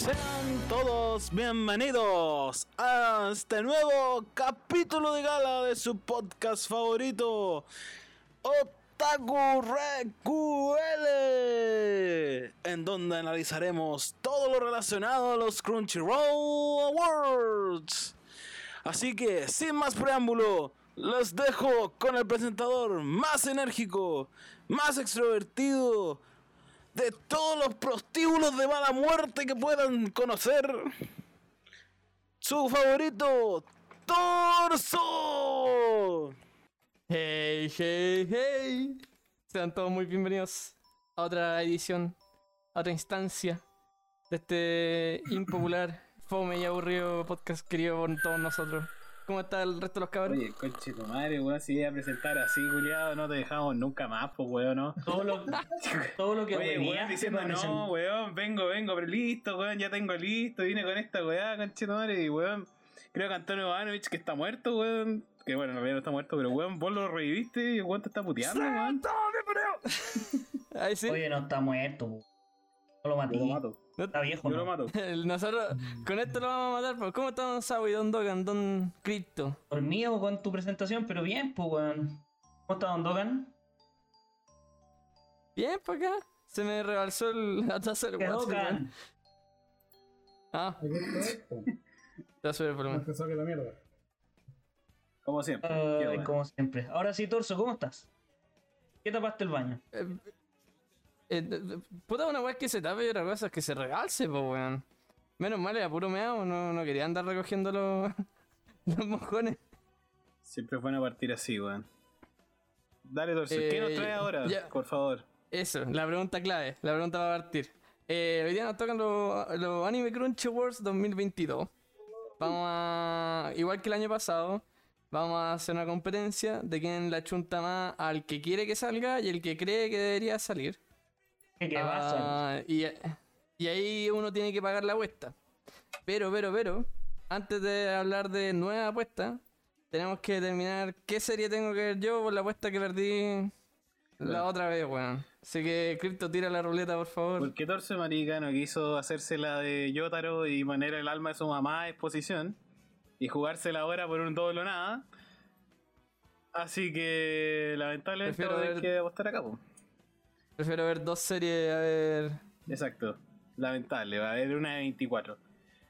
Sean todos bienvenidos a este nuevo capítulo de gala de su podcast favorito, Otaku RQL, en donde analizaremos todo lo relacionado a los Crunchyroll Awards. Así que, sin más preámbulo, los dejo con el presentador más enérgico, más extrovertido de todos los prostíbulos de mala muerte que puedan conocer. Su favorito, Torso. Hey, hey, hey. Sean todos muy bienvenidos a otra edición, a otra instancia de este impopular, fome y aburrido podcast querido por todos nosotros. ¿Cómo está el resto de los cabros? Oye, conche tu madre, weón, si iba a presentar así, culiado, no te dejamos nunca más, pues, weón, ¿no? Todo lo, todo lo que Oye, venía weón, diciendo, no, weón, vengo, vengo, pero listo, weón, ya tengo listo, vine con esta weá, conche tu madre, y weón, creo que Antonio Ivanovich, que está muerto, weón, que bueno, en realidad no está muerto, pero weón, vos lo reviviste y el weón te está puteando, weón. Ahí sí. Oye, no está muerto. No lo maté. Lo mato, Está viejo, yo lo ¿no? mato. El- Nosotros con esto lo vamos a matar. pero ¿Cómo está Don Sabo y Don Dogan, Don Crypto? Dormido con tu presentación, pero bien, pues, weón. ¿Cómo está Don Dogan? Bien, por acá. Se me rebalsó el la taza del weón. Ah, ya sube el volumen. Más pesado que la mierda. Como siempre. Bueno. como siempre. Ahora sí, Torso, ¿cómo estás? ¿Qué tapaste el baño? Eh, eh, eh, puta, una weá que se tape y otra cosa es que se regalse, pues, weón. Menos mal, era puro meado, no, no quería andar recogiendo los, los mojones. Siempre es bueno partir así, weón. Dale, Torso, Eh, ¿qué nos trae ahora? ya. Por favor. Eso, la pregunta clave, la pregunta va a partir. Eh, hoy día nos tocan los, los Anime Crunch Awards 2022. Vamos a, igual que el año pasado, vamos a hacer una competencia de quién la chunta más al que quiere que salga y el que cree que debería salir. ¿Qué? Ah, y, y ahí uno tiene que pagar la apuesta. Pero, pero, pero, antes de hablar de nueva apuesta, tenemos que determinar qué serie tengo que ver yo por la apuesta que perdí la otra vez, weón. Así que, Crypto, tira la ruleta, por favor. Porque Torso Marica no quiso hacerse la de Yotaro y poner el alma de su mamá a exposición y jugársela ahora por un doble o nada. Así que lamentablemente a tener ver- que apostar acá, po. Prefiero ver dos series, a ver... Exacto. Lamentable, va a haber una de 24.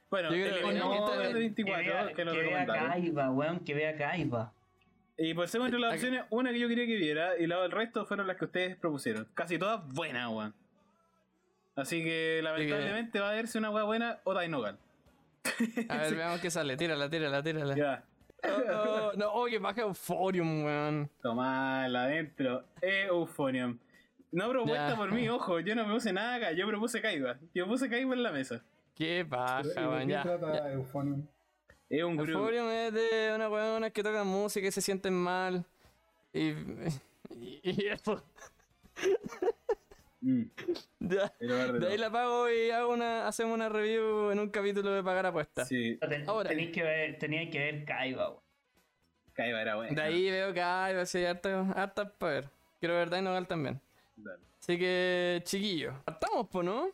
Bueno, Yo creo el que- no, no, de que 24, vea, que lo que vea. Kaiba, weón, que vea Kaiba. Y por ser entre las opciones, una que yo quería que viera y la del resto fueron las que ustedes propusieron. Casi todas buenas, weón. Así que lamentablemente va a verse una weá buena o Dainogal. A ver, veamos qué sale. Tírala, tírala, tírala. Ya. Oh, oh, no, oh, que baja Euphorium, weón. Tomala adentro. Euphonium. No propuesta Ya. por mí, ojo, yo no me puse nada acá, yo propuse Kaiba. Yo puse Kaiba en la mesa. Qué Pero, baja, ¿y de weón. qué Ya, trata ya. Euphonium? Es un grupo. Euphorium es de unas weonas que tocan música y se sienten mal. Y, y, y eso. Mm, Ya. De ahí la pago y hago una, hacemos una review en un capítulo de pagar apuestas. Sí, Ten- Ahora. tenéis que ver, teníais que ver Kaiba, weón. Kaiba era bueno. De ahí veo que hay, va a ser harta, harta para ver. Quiero ver Dinogal también. Dale. Así que, chiquillos, partamos, po, ¿no?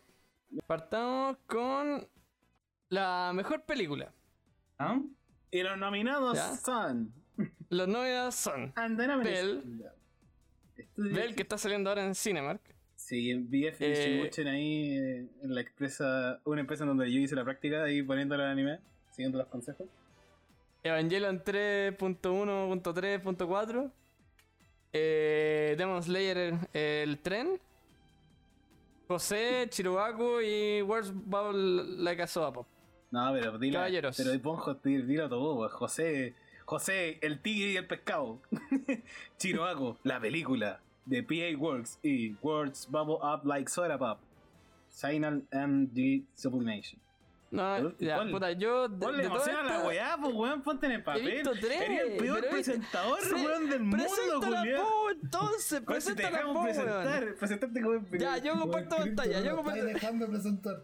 Partamos con la mejor película. ¿Ah? Y los nominados Ya. son. Los nominados son Bell. Bell, que está saliendo ahora en Cinemark. Sí, en BF Eh, ahí eh, en la empresa, una empresa donde yo hice la práctica ahí poniéndole el anime, siguiendo los consejos. Evangelion 3.1.3.4. Eh, Demon Slayer, el tren. José, Chiruaku y Words Bubble Like a Soda Pop. No, pero dilo, Caballeros. pero ponjo, dilo todo, José, José, el tigre y el pescado. Chiroaco, la película de PA Works y Words Bubble Up Like Soda Pop. Signal MD Sublimation. No, ya, Ponle- puta, yo. De, Ponle de emoción a la weá, pues weón, ponte en el He papel. visto tres. Eres el peor pero presentador, Sí, weón, del mundo, entonces, Weón, si te preséntala, dejamos po, weón. presentar, presentarte como el Ya, yo comparto pantalla, yo no comparto. estáis dejando presentar.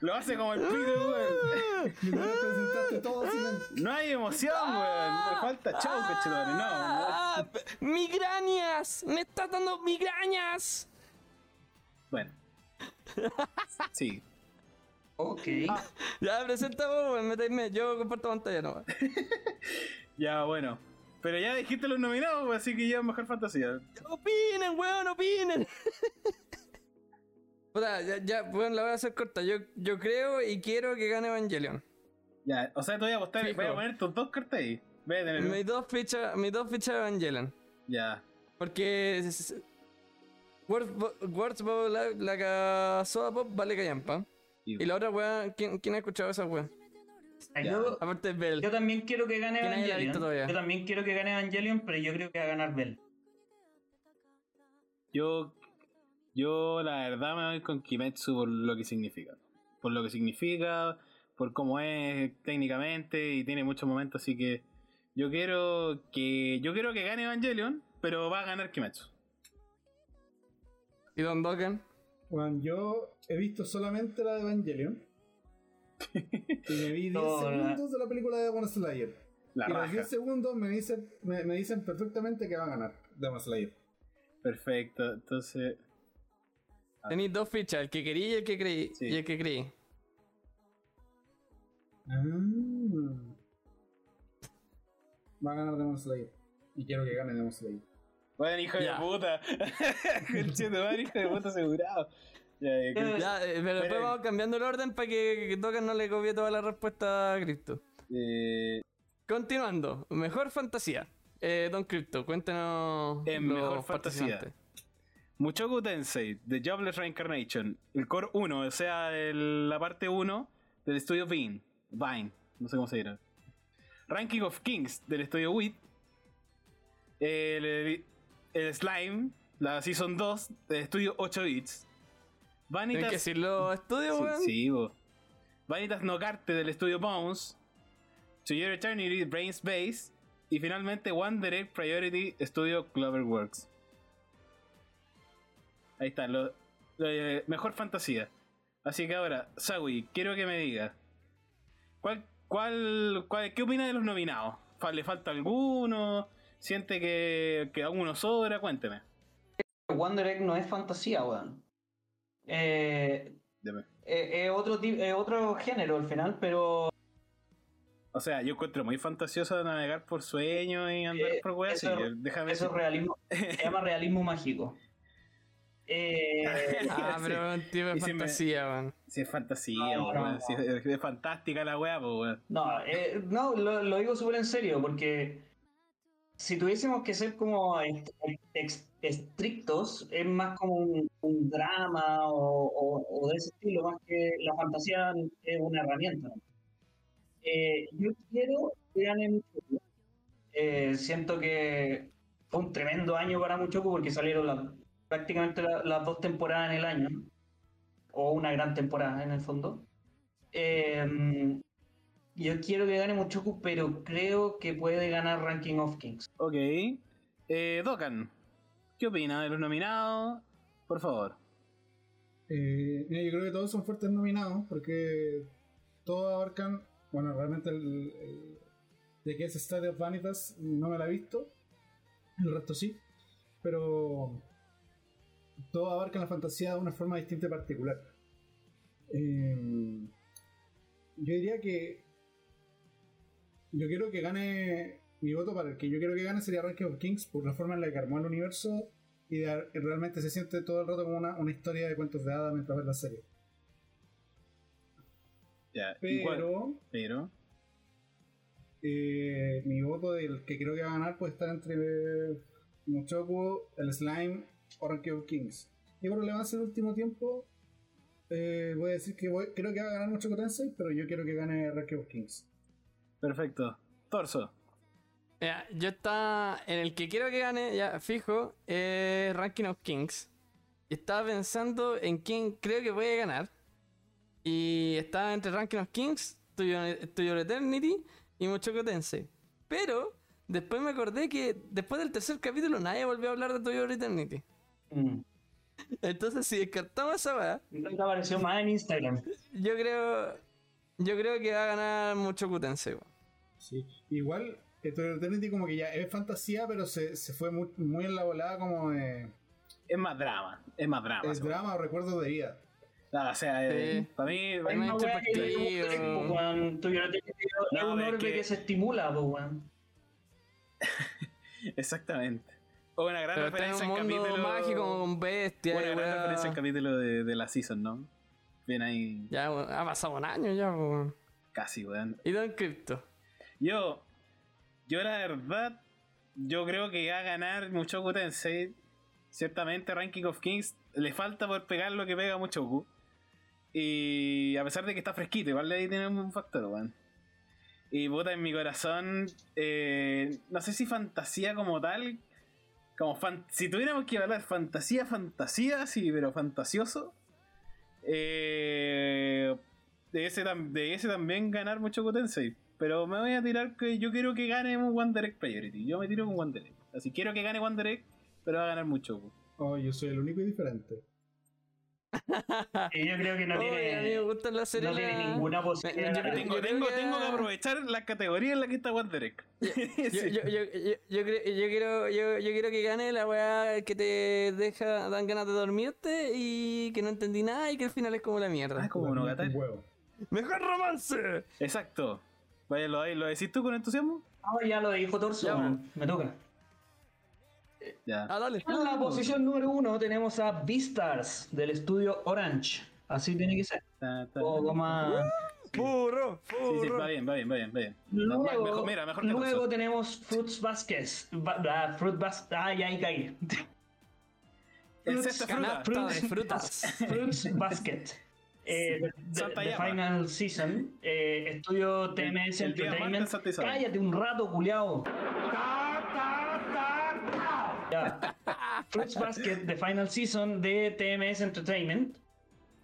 Lo hace como el pico, weón. Me lo presentaste todo sin él. No hay emoción, weón. Me falta chau, cachetón. No, no. ¡Ah! ¡Migrañas! ¡Me estás dando migrañas! Bueno. Sí. Ok. Ya, presenta. Yo comparto pantalla nomás. Ya, bueno. Pero ya dijiste los nominados, así que ya mejor fantasía. Opinen, weón, opinen. Puta, ya, ya, weón, la voy a hacer corta. Yo, yo creo y quiero que gane Evangelion. Ya, o sea, te voy a apostar, Fijo. voy a poner tus dos cartas ahí. Voy a tener. Mis dos fichas, mis dos fichas de Evangelion. Ya. Porque Words Words la, la ca- Soda Pop vale callampa. Y- la otra weá, ¿quién, quién ha escuchado esa weá? Yo, Aparte de Bell. yo también quiero que gane. Evangelion. Yo también quiero que gane Evangelion, pero yo creo que va a ganar Bell. Yo, yo la verdad me voy con Kimetsu por lo que significa. Por lo que significa, por cómo es técnicamente y tiene muchos momentos, así que yo quiero que yo quiero que gane Evangelion, pero va a ganar Kimetsu. ¿Y Don Dokken? Bueno, yo he visto solamente la de Evangelion. y me vi 10 No, la- segundos de la película de Demon Slayer. La y los raja. 10 segundos me dicen, me, me dicen perfectamente que va a ganar Demon Slayer. Perfecto, entonces. Tenéis dos fichas, el que querí y el que creí. Sí. Y el que creí. Ah. Va a ganar Demon Slayer. Y quiero que gane Demon Slayer. Bueno, hijo Ya. de puta. Conchetumare, hijo de puta asegurado. Ya, ya, que- Ya, eh, pero después Pero- vamos cambiando el orden para que, que no le copie toda la respuesta a Crypto. eh, Continuando, mejor fantasía. Eh, Don Crypto, cuéntanos. En los mejor fantasía. Mushoku Tensei, The Jobless Reincarnation, el core 1, o sea, el- la parte 1 del estudio Vine, Vine, no sé cómo se dirá. Ranking of Kings del estudio WIT, el, el Slime, la Season 2 del estudio 8 bits, que Vanitas, decir los estudios, sí, weón. sí, bo. Vanitas no Carte del estudio Bones, To Your Eternity, Brains Base, y finalmente One Direct Priority Studio Cloverworks. Ahí está, lo, lo, eh, mejor fantasía. Así que ahora, Sawi, quiero que me diga. ¿Cuál, cuál, cuál, ¿Qué opina de los nominados? ¿Le falta alguno? ¿Siente que, que alguno sobra? Cuénteme. Wonder Egg no es fantasía, weón. Eh, Deme. eh, es otro, ti- es otro género al final, pero O sea, yo encuentro muy fantasioso navegar por sueños y andar Eh, por weas eso-. Déjame eso es realismo. Se llama realismo mágico. Eh, Ah, pero un tipo de fantasía, weón. Si es fantasía, No, si es, es fantástica la wea, pues weón. No, eh, no lo, lo digo súper en serio, porque si tuviésemos que ser como estrictos, es más como un, un drama o, o- o de ese estilo, más que la fantasía es una herramienta. Eh, yo quiero que gane Muchoku. Eh, siento que fue un tremendo año para Muchoku porque salieron la- prácticamente la- las dos temporadas en el año, o una gran temporada en el fondo. Eh, yo quiero que gane Muchoku, pero creo que puede ganar Ranking of Kings. Ok. Eh, Dokan, ¿qué opina de los nominados? Por favor. Eh, mira, yo creo que todos son fuertes nominados porque todos abarcan, bueno, realmente el, el- de que es State of Vanitas no me la he visto, el resto sí, pero todos abarcan la fantasía de una forma distinta y particular. Eh, yo diría que yo quiero que gane mi voto para el que yo quiero que gane sería Ranking of Kings por la forma en la que armó el universo y, de- realmente se siente todo el rato como una, una historia de cuentos de hadas mientras ves la serie. Ya, igual, Pero pero. eh, mi voto del que creo que va a ganar puede estar entre Muchoku, el Slime o Ranking of Kings. Y por relevancia el último tiempo, eh, voy a decir que voy- creo que va a ganar Muchoku Tensei, pero yo quiero que gane Ranking of Kings. Perfecto. Torso. Mira, yo estaba en el que quiero que gane, ya fijo, es Ranking of Kings. Y estaba pensando en quién creo que puede ganar. Y estaba entre Ranking of Kings, To Your Eternity y Mushoku Tensei. Pero después me acordé que después del tercer capítulo nadie volvió a hablar de To Your Eternity. Mm. Entonces si descartamos esa weá, Creo que apareció más en Instagram. yo creo. Yo creo que va a ganar Mushoku Tensei. Sí. Igual, Eternity Eternity como que ya es fantasía, pero se, se fue muy, muy en la volada como de, Es más drama. Es más drama. seguro. drama o recuerdos de vida. No, o sea, eh, Sí. para mí, Para para mí mí- Una weá que es un orbe, po, weón. Tú, yo no te- Es No, un es orbe que- que... se estimula, po, weón. exactamente. O una gran Pero referencia en capítulo. mágico con bestias. Una gran weá. referencia en capítulo de, de la season, ¿no? Bien ahí, Ya, ha pasado un año ya, po, weón. casi, weón. Y Don Crypto. Yo, yo la verdad, yo creo que va a ganar Mushoku Tensei. Ciertamente, Ranking of Kings le falta por pegar lo que pega Mushoku. Y a pesar de que está fresquito, igual ahí tiene un factor, weón. Y puta, en mi corazón, eh, no sé si fantasía como tal, como si tuviéramos que hablar fantasía, fantasía, sí, pero fantasioso, eh, de, ese de ese también ganar Mushoku Tensei. Pero me voy a tirar que yo quiero que gane un One Direct Priority. Yo me tiro con One Direct. Así quiero que gane One Direct, pero va a ganar Mushoku. Oh, yo soy el único y diferente. Y yo creo que no Oye, a mí me tiene, gusta la serie. no tiene ninguna posibilidad. Yo Tengo, yo tengo, que- tengo que aprovechar la categoría en la que está One Direct. Yo, Sí. yo, yo, yo, yo creo, yo, quiero, yo, yo quiero que gane la weá que te deja, dan ganas de dormirte y que no entendí nada y que el final es como la mierda. Ah, como un huevo. ¡Mejor romance! Exacto. Vaya, ¿lo, lo decís tú con entusiasmo? Ah, ya lo dijo Torso, Ya, me toca. Ya. Ah, dale. En la posición número uno tenemos a Beastars del estudio Orange. Así tiene que ser. Un poco más. ¡Puro! Sí, sí, ¡Puro! va bien, va bien, va bien, va bien. Luego, mejor, mira, mejor que luego tenemos Fruits Baskets. Ba- ah, Fruit Bas Ah, ya ahí caí. El sexta fruta. De frutas. Fruits Basket. Eh, de Llama. Final Season. Eh, estudio TMS el Entertainment. Cállate un rato, culiao. Ya. Fruits Basket de Final Season de TMS Entertainment.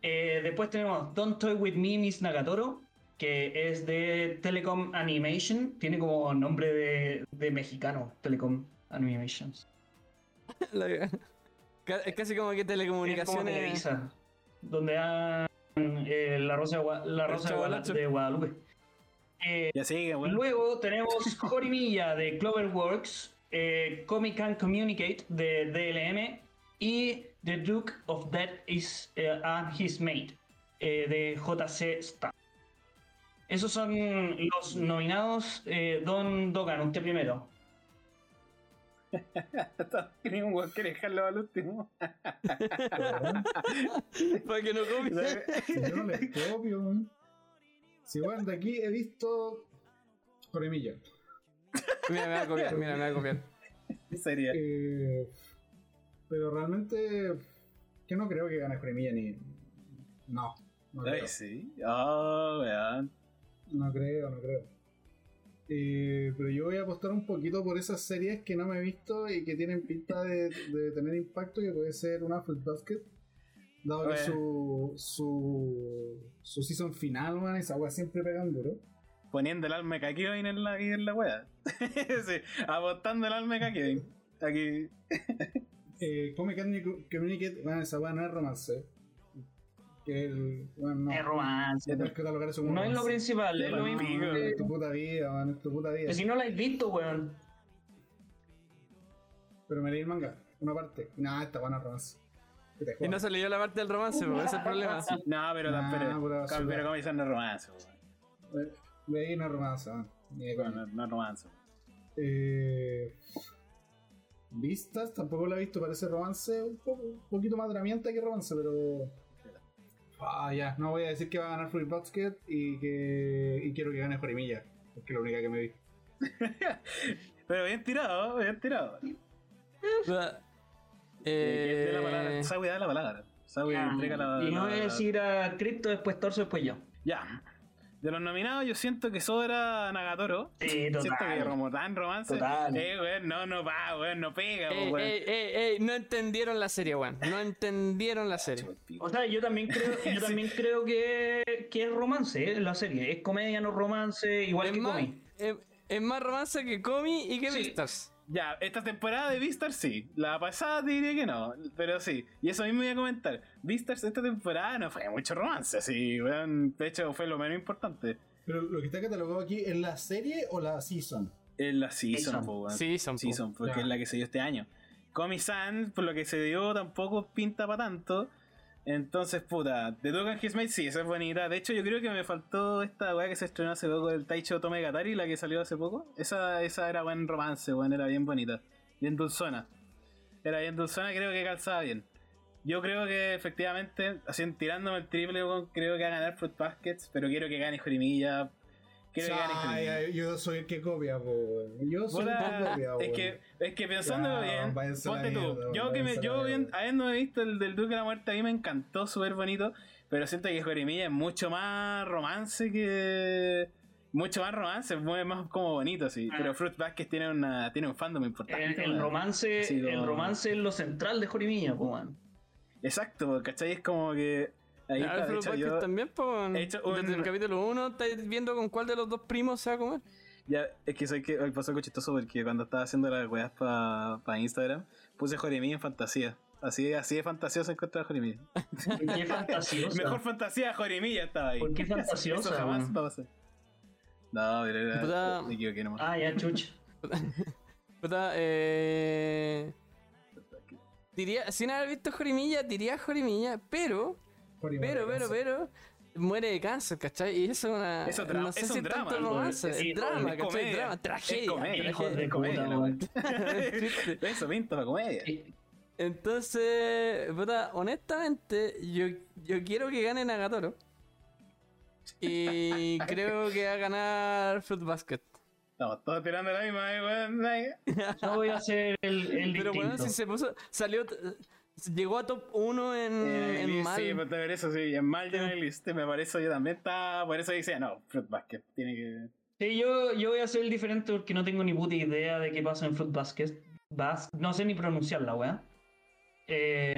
Eh, después tenemos Don't Toy With Me, Miss Nagatoro, que es de Telecom Animation. Tiene como nombre de, de mexicano, Telecom Animations. Es casi como que Es como telecomunicaciones. Televisa, donde dan eh, la Rosa, de Gua- la El Rosa de, Guada- Chavalacho. de Guadalupe. Eh, Ya sigue, weón. Luego tenemos Jorimilla de Cloverworks, eh, Comic and Communicate de DLM y The Duke of Death is and His Mate eh, de JC Star. Esos son los nominados. Eh, Don Dogan, usted primero. Un weón que dejarlo al último. Para que no copie. Si yo no les copio, weón. Si bueno, de aquí he visto Coremilla. Mira, me va a copiar, mira, me va a copiar. Sería. Eh, pero realmente que no creo que gane Coremilla ni. No, no creo. Ay, sí. Oh, weón. No creo, no creo. Eh, pero yo voy a apostar un poquito por esas series que no me he visto y que tienen pinta de, de tener impacto, que puede ser una Fruit Basket. Dado que su, su, su season final, man, esa wea siempre pegan duro. Poniendo el alma de en la, en la wea. sí, apostando el alma de. Aquí. Eh, Comic Communicate, bueno, esa wea no es romance. Que el, bueno, no. Es romance. No es catalogar eso como No es lo principal, es lo No. No, es tu puta vida, man, es tu puta vida. Pero si no la has visto, weón. Pero me leí el manga, una parte. Y nada, esta buena es romance. Y no se leyó la parte del romance, pues, ese es el problema. No, pero, Nah, pero, pero como dicen, no es romance, weón. Leí una romance, man. Bueno, no, no es romance. Eh, vistas, tampoco la he visto, parece romance, un, poco, un poquito más dramienta que romance, pero. Ah, ya, no voy a decir que va a ganar Fruit Basket y que. y quiero que gane Jorimilla, porque es la única que me vi. Pero bien tirado, bien tirado. Eh, de la palabra. Sawi da la palabra. Sawi Ya. entrega la Y la- no voy a decir a Crypto, después Torso, después yo. Ya. De los nominados, yo siento que sobra Nagatoro. Sí, Siento que total. como tan romance. Total. Eh, weón, no, no va, weón, no pega, Ey, weón. ey, ey, ey, no entendieron la serie, weón. No entendieron la serie. O sea, yo también creo, yo Sí. también creo que, que es romance eh, la serie. Es comedia, no romance, igual Es que más, Comi. es, es más romance que Comi y que Sí. Vistas. Ya, esta temporada de Beastars sí. La pasada te diría que no, pero sí. Y eso mismo voy a comentar. Beastars esta temporada no fue mucho romance, sí, weón. De hecho, fue lo menos importante. Pero lo que está catalogado aquí, ¿es la serie o la season? En la season, Season. po. Season, po. Season, porque es la que se dio este año. Comi-san, por lo que se dio, tampoco pinta para tanto. Entonces, puta, The and His Mate, sí, esa es bonita. De hecho, yo creo que me faltó esta weá que se estrenó hace poco, el Taicho Tome Gatari, la que salió hace poco. Esa, esa era buen romance, weón, era bien bonita. Bien dulzona. Era bien dulzona, creo que calzaba bien. Yo creo que efectivamente, así tirándome el triple, weón, creo que va a ganar Fruit Baskets, pero quiero que gane Jorimilla. Quiero Ay, yo soy el que copia, po, weón. Yo soy el que copia, es que, es que pensándolo Ya, bien, ponte tú, mierda, yo que me, yo bien, habiendo visto el del Duque de la Muerte, a mí me encantó, súper bonito, pero siento que Jorimilla es mucho más romance que... Mucho más romance, es más como bonito, sí. Ah. Pero Fruit Basket tiene, una, tiene un fandom importante. El, romance, Sí, el romance es lo central de Jorimilla, pues, man. Exacto, ¿cachai? Es como que... Ahí está, de Alfred hecho, yo- también, po, he hecho un- Desde el capítulo 1 estáis viendo con cuál de los dos primos se va a comer. Ya, es que sé que hoy pasó algo chistoso porque cuando estaba haciendo las weas para Instagram, puse Jorimilla en fantasía. Así, así de fantasioso encontré a Jorimilla. ¿Por qué fantasiosa? Mejor fantasía Jorimilla estaba ahí. ¿Por qué fantasiosa, Eso jamás va a pasar. No, pero era. Puta- Me equivoqué nomás. Ah, ya, chucha. Puta, eh... Diría, sin haber visto Jorimilla, diría Jorimilla, pero, pero, pero, pero, muere de cáncer, ¿cachai? Y eso es una. Eso es no sé es si un es drama, tanto romance, es drama, es ¿cachai? comedia. Drama, Es tragedia. comedia, tragedia. de comedia. Eso pinta la comedia. Entonces, puta, honestamente, yo, yo quiero que gane Nagatoro. Y creo que va a ganar Fruit Basket. Estamos todos tirando la misma, eh, weón. Yo voy a hacer el, el Pero bueno, distinto. si se puso. Salió. Llegó a top 1 en, Eh, en mal. Sí, pero ver eso sí, en mal ya en el list. Me parece yo también está. Por eso decía, no, Fruit Basket. Tiene que. Sí, yo, yo voy a hacer el diferente porque no tengo ni puta idea de qué pasa en Fruit Basket. Bas- no sé ni pronunciarla, weá. Eh,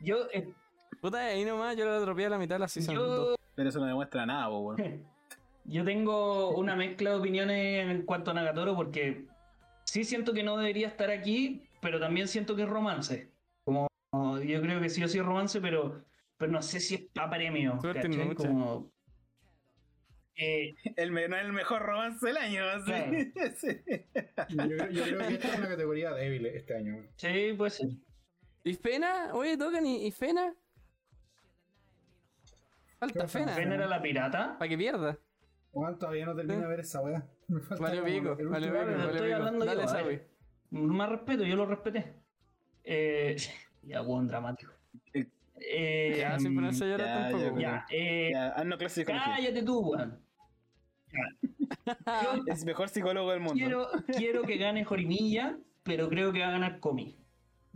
yo, eh, Puta, ahí nomás yo lo atropellé a la mitad de la season. yo, Pero eso no demuestra nada, weón. yo tengo una mezcla de opiniones en cuanto a Nagatoro porque sí siento que no debería estar aquí, pero también siento que es romance. Yo creo que sí o sí es romance, pero, pero no sé si es para premio. Como, eh, El, no es el mejor romance del año. Claro. Sí. Yo, creo- yo creo que esta es una categoría débil este año. sí, puede ser. ¿Y Fena? Oye, tocan y, y Fena. Falta ¿Qué Fena. pasa? ¿Fen era la pirata? Para que pierda. Juan todavía no termina de ver esa weá. Como pico, valió pico, estoy hablando Dale, yo. Más respeto, yo lo respeté. Eh, ya, buen dramático. Eh, Eh, Ya, sin ponerse a llorar ya, tampoco. ya, weón. ya, eh, Ya, haznos clase de psicología. cállate tú, weón. Es el mejor psicólogo del mundo. quiero, quiero que gane Jorimilla, pero creo que va a ganar Comi.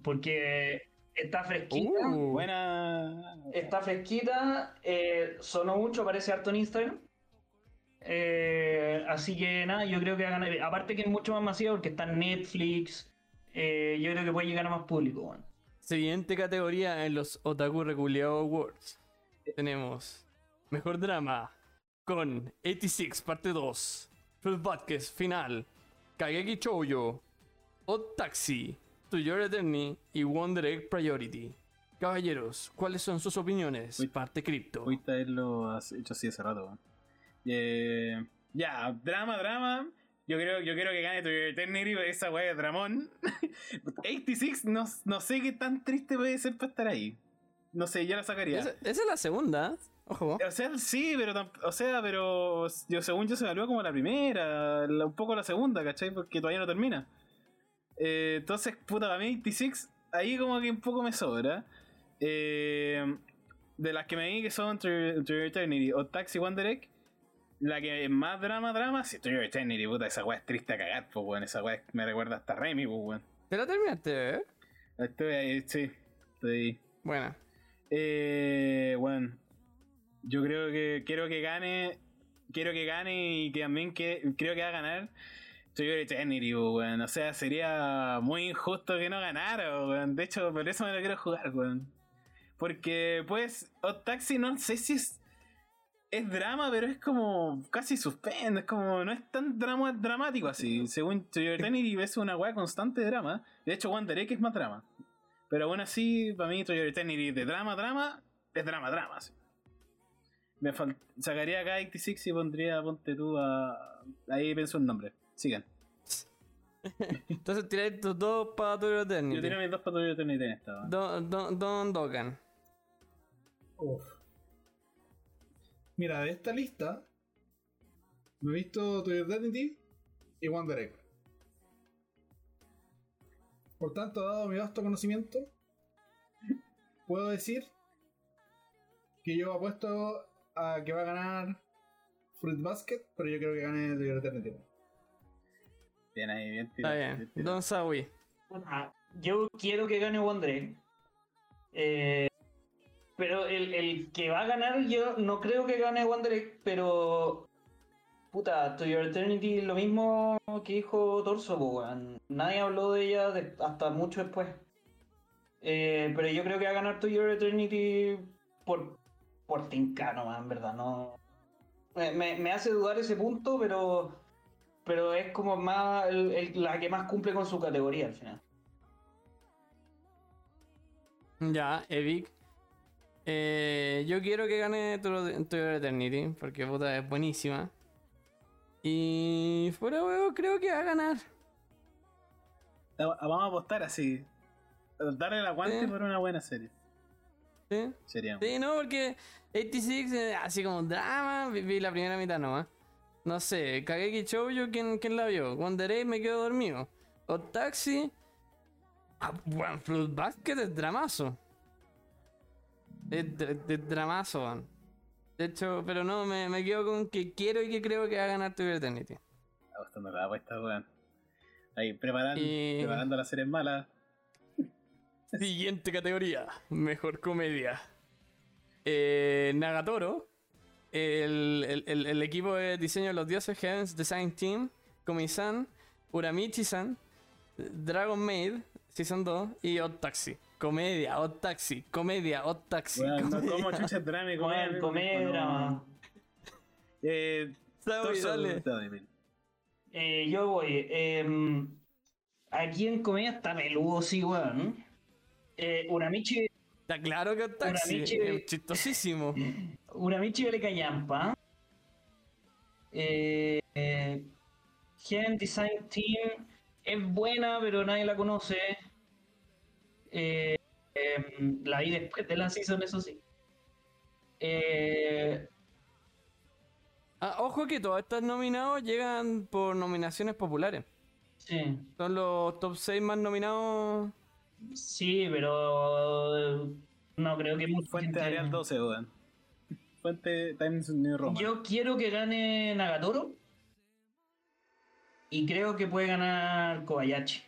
Porque está fresquita. Uh, Buena. Está fresquita, eh, sonó mucho, aparece harto en Instagram. Eh, así que nada, yo creo que va a ganar. Aparte que es mucho más masiva porque está en Netflix. eh, yo creo que puede llegar a más público, weón. Siguiente categoría en los Otaku Reculeado Awards. Tenemos Mejor Drama con 86 parte 2, Fruit Basket final, Kageki Choujo, Odd Taxi, To Your Eternity y Wonder Egg Priority. Caballeros, ¿cuáles son sus opiniones? Uy. Parte cripto. Pudiste haberlo hace- hecho así hace rato. Eh, ya, drama, drama. Yo creo, yo quiero que gane To Your Eternity, esa weá de Dramón. 86, no, no sé qué tan triste puede ser para estar ahí. No sé, yo la sacaría. Esa, esa es la segunda. Ojo. O sea, sí, pero o sea, pero yo según yo se evalúa como la primera, la- un poco la segunda, ¿cachai? Porque todavía no termina. Eh, entonces, puta, para mí 86, ahí como que un poco me sobra. Eh, de las que me vi que son True Eternity o Taxi Wonder Egg, la que es más drama, drama, sí, True Eternity, puta, esa weá es triste a cagar, pues weón, esa weá me recuerda hasta Remy, pues weón. ¿Te la terminaste ver? Estoy ahí, sí, estoy ahí. Buena. Eh, bueno, yo creo que quiero que gane, quiero que gane y que también que, creo que va a ganar To Your Eternity, weón. O sea, sería muy injusto que no ganara, weón. De hecho, por eso me lo quiero jugar, weón. Porque, pues, Odd Taxi no sé si es. Es drama, pero es como casi suspende, es como. No es tan drama, dramático así. Según To Your Eternity, es una weá constante de drama. De hecho, Wonder Egg es más drama. Pero aún así, para mí, To Your Eternity de drama, drama, es drama, drama. sí. Me sacaría acá 86 y pondría, ponte tú a. Ahí pienso el nombre. Sigan. Entonces tiré tus dos para tu Yo tiré mis dos para To Your Eternity en esta. Don, don, don Dogan. Uf. Mira, de esta lista me he visto To Your Eternity y One Direct. Por tanto, dado mi vasto conocimiento, puedo decir que yo apuesto a que va a ganar Fruit Basket, pero yo creo que gane Your Eternity. Bien ahí, bien Está tirado, bien. bien. Don Sawi. Yo quiero que gane Wondre. Eh, pero el, el que va a ganar, yo no creo que gane Wondre, pero. Puta, To Your Eternity, lo mismo que dijo Torso, weón. Nadie habló de ella hasta mucho después. Eh, pero yo creo que va a ganar To Your Eternity por, por Tinka nomás, en verdad. No, me, me- hace dudar ese punto, pero. Pero es como más la que más cumple con su categoría al final. Ya, Evic. Eh, yo quiero que gane To To Your Eternity, porque puta es buenísima. Y fuera huevo, creo que va a ganar. Vamos a apostar así. Darle el aguante Sí. por una buena serie. ¿Sí? Sería. Sí, no, porque 86, eh, así como drama, vi, la primera mitad nomás. No sé, Kageki Shoujo, ¿quién, ¿quién la vio? Wonder Egg me quedo dormido. O Taxi. Ah, bueno, Fruit Basket es dramazo. Es, es dramazo, man. De hecho, pero no, me, me quedo con que quiero y que creo que va a ganar Your Eternity. Está gustando la apuesta, weón. Ahí, preparando, Y- preparando las series malas. Siguiente categoría, mejor comedia. Eh, Nagatoro, el, el- el- el equipo de diseño de los dioses Heavens Design Team, Komi-san, Uramichi-san, Dragon Maid, Season 2 y Odd Taxi. Comedia, Odd Taxi, comedia, Odd Taxi. Weón, no comedia. como chucha drama y comedia. Comedia, no. drama. Eh, dale. dale. Eh, yo voy. em, aquí en comedia está peludo, sí, weón. Eh, Uramichi, Está claro que Taxi, Uramichi- es chistosísimo. Uramichi vale callampa. Eh, eh, Gen Design Team es buena, pero nadie la conoce. Eh, em, la vi después de la season, eso sí. Eh, Ah, ojo que todos estos nominados llegan por nominaciones populares. sí. Son los top 6 más nominados. Sí, pero no creo que mucha Fuente gente- Arial 12, weón. Fuente Times New Roman. Yo quiero que gane Nagatoro y creo que puede ganar Kobayashi.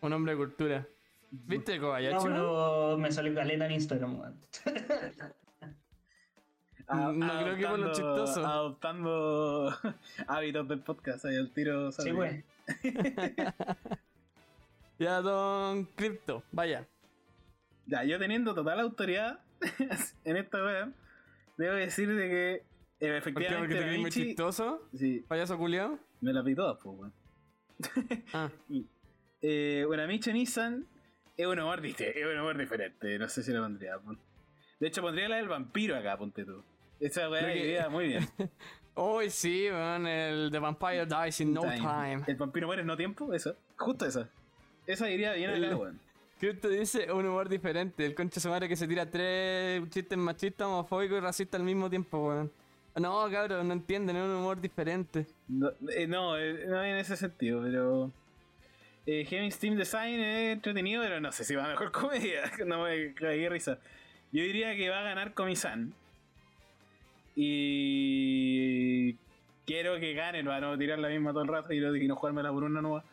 Un hombre de cultura. ¿Viste Kobayashi? No, me salió caleta en Instagram. A- No creo que por lo chistoso. Adoptando hábitos del podcast ahí al tiro. Sí, ¿sabes? pues. Ya, don Crypto, vaya. Ya, yo teniendo total autoridad en esta web, debo decir de que eh, ¿Por qué? efectivamente ¿Porque te muy chistoso? sí, ¿Payaso culiao? me la vi todas, pues, weón. Ah, Eh, Uramichi Nissan es un humor, es un humor diferente, no sé si lo pondría. pon. De hecho, pondría la del vampiro acá, ponte tú. Esa weá que- idea muy bien. Hoy sí, man, el The Vampire Dies in No Time. El vampiro muere en no tiempo, esa. Justo esa. Esa iría bien El- acá, weón. Dice un humor diferente. El concha su madre que se tira tres chistes machistas, homofóbicos y racistas al mismo tiempo, weón. No, cabrón, no entienden, es un humor diferente. No, eh, no, eh, no en ese sentido, pero. Eh, Heaven's Team Design es entretenido, pero no sé si va mejor comedia. No me caí risa. Yo diría que va a ganar Comisan. Y. Quiero que gane, para no tirar la misma todo el rato y no, y no jugármela por una nueva.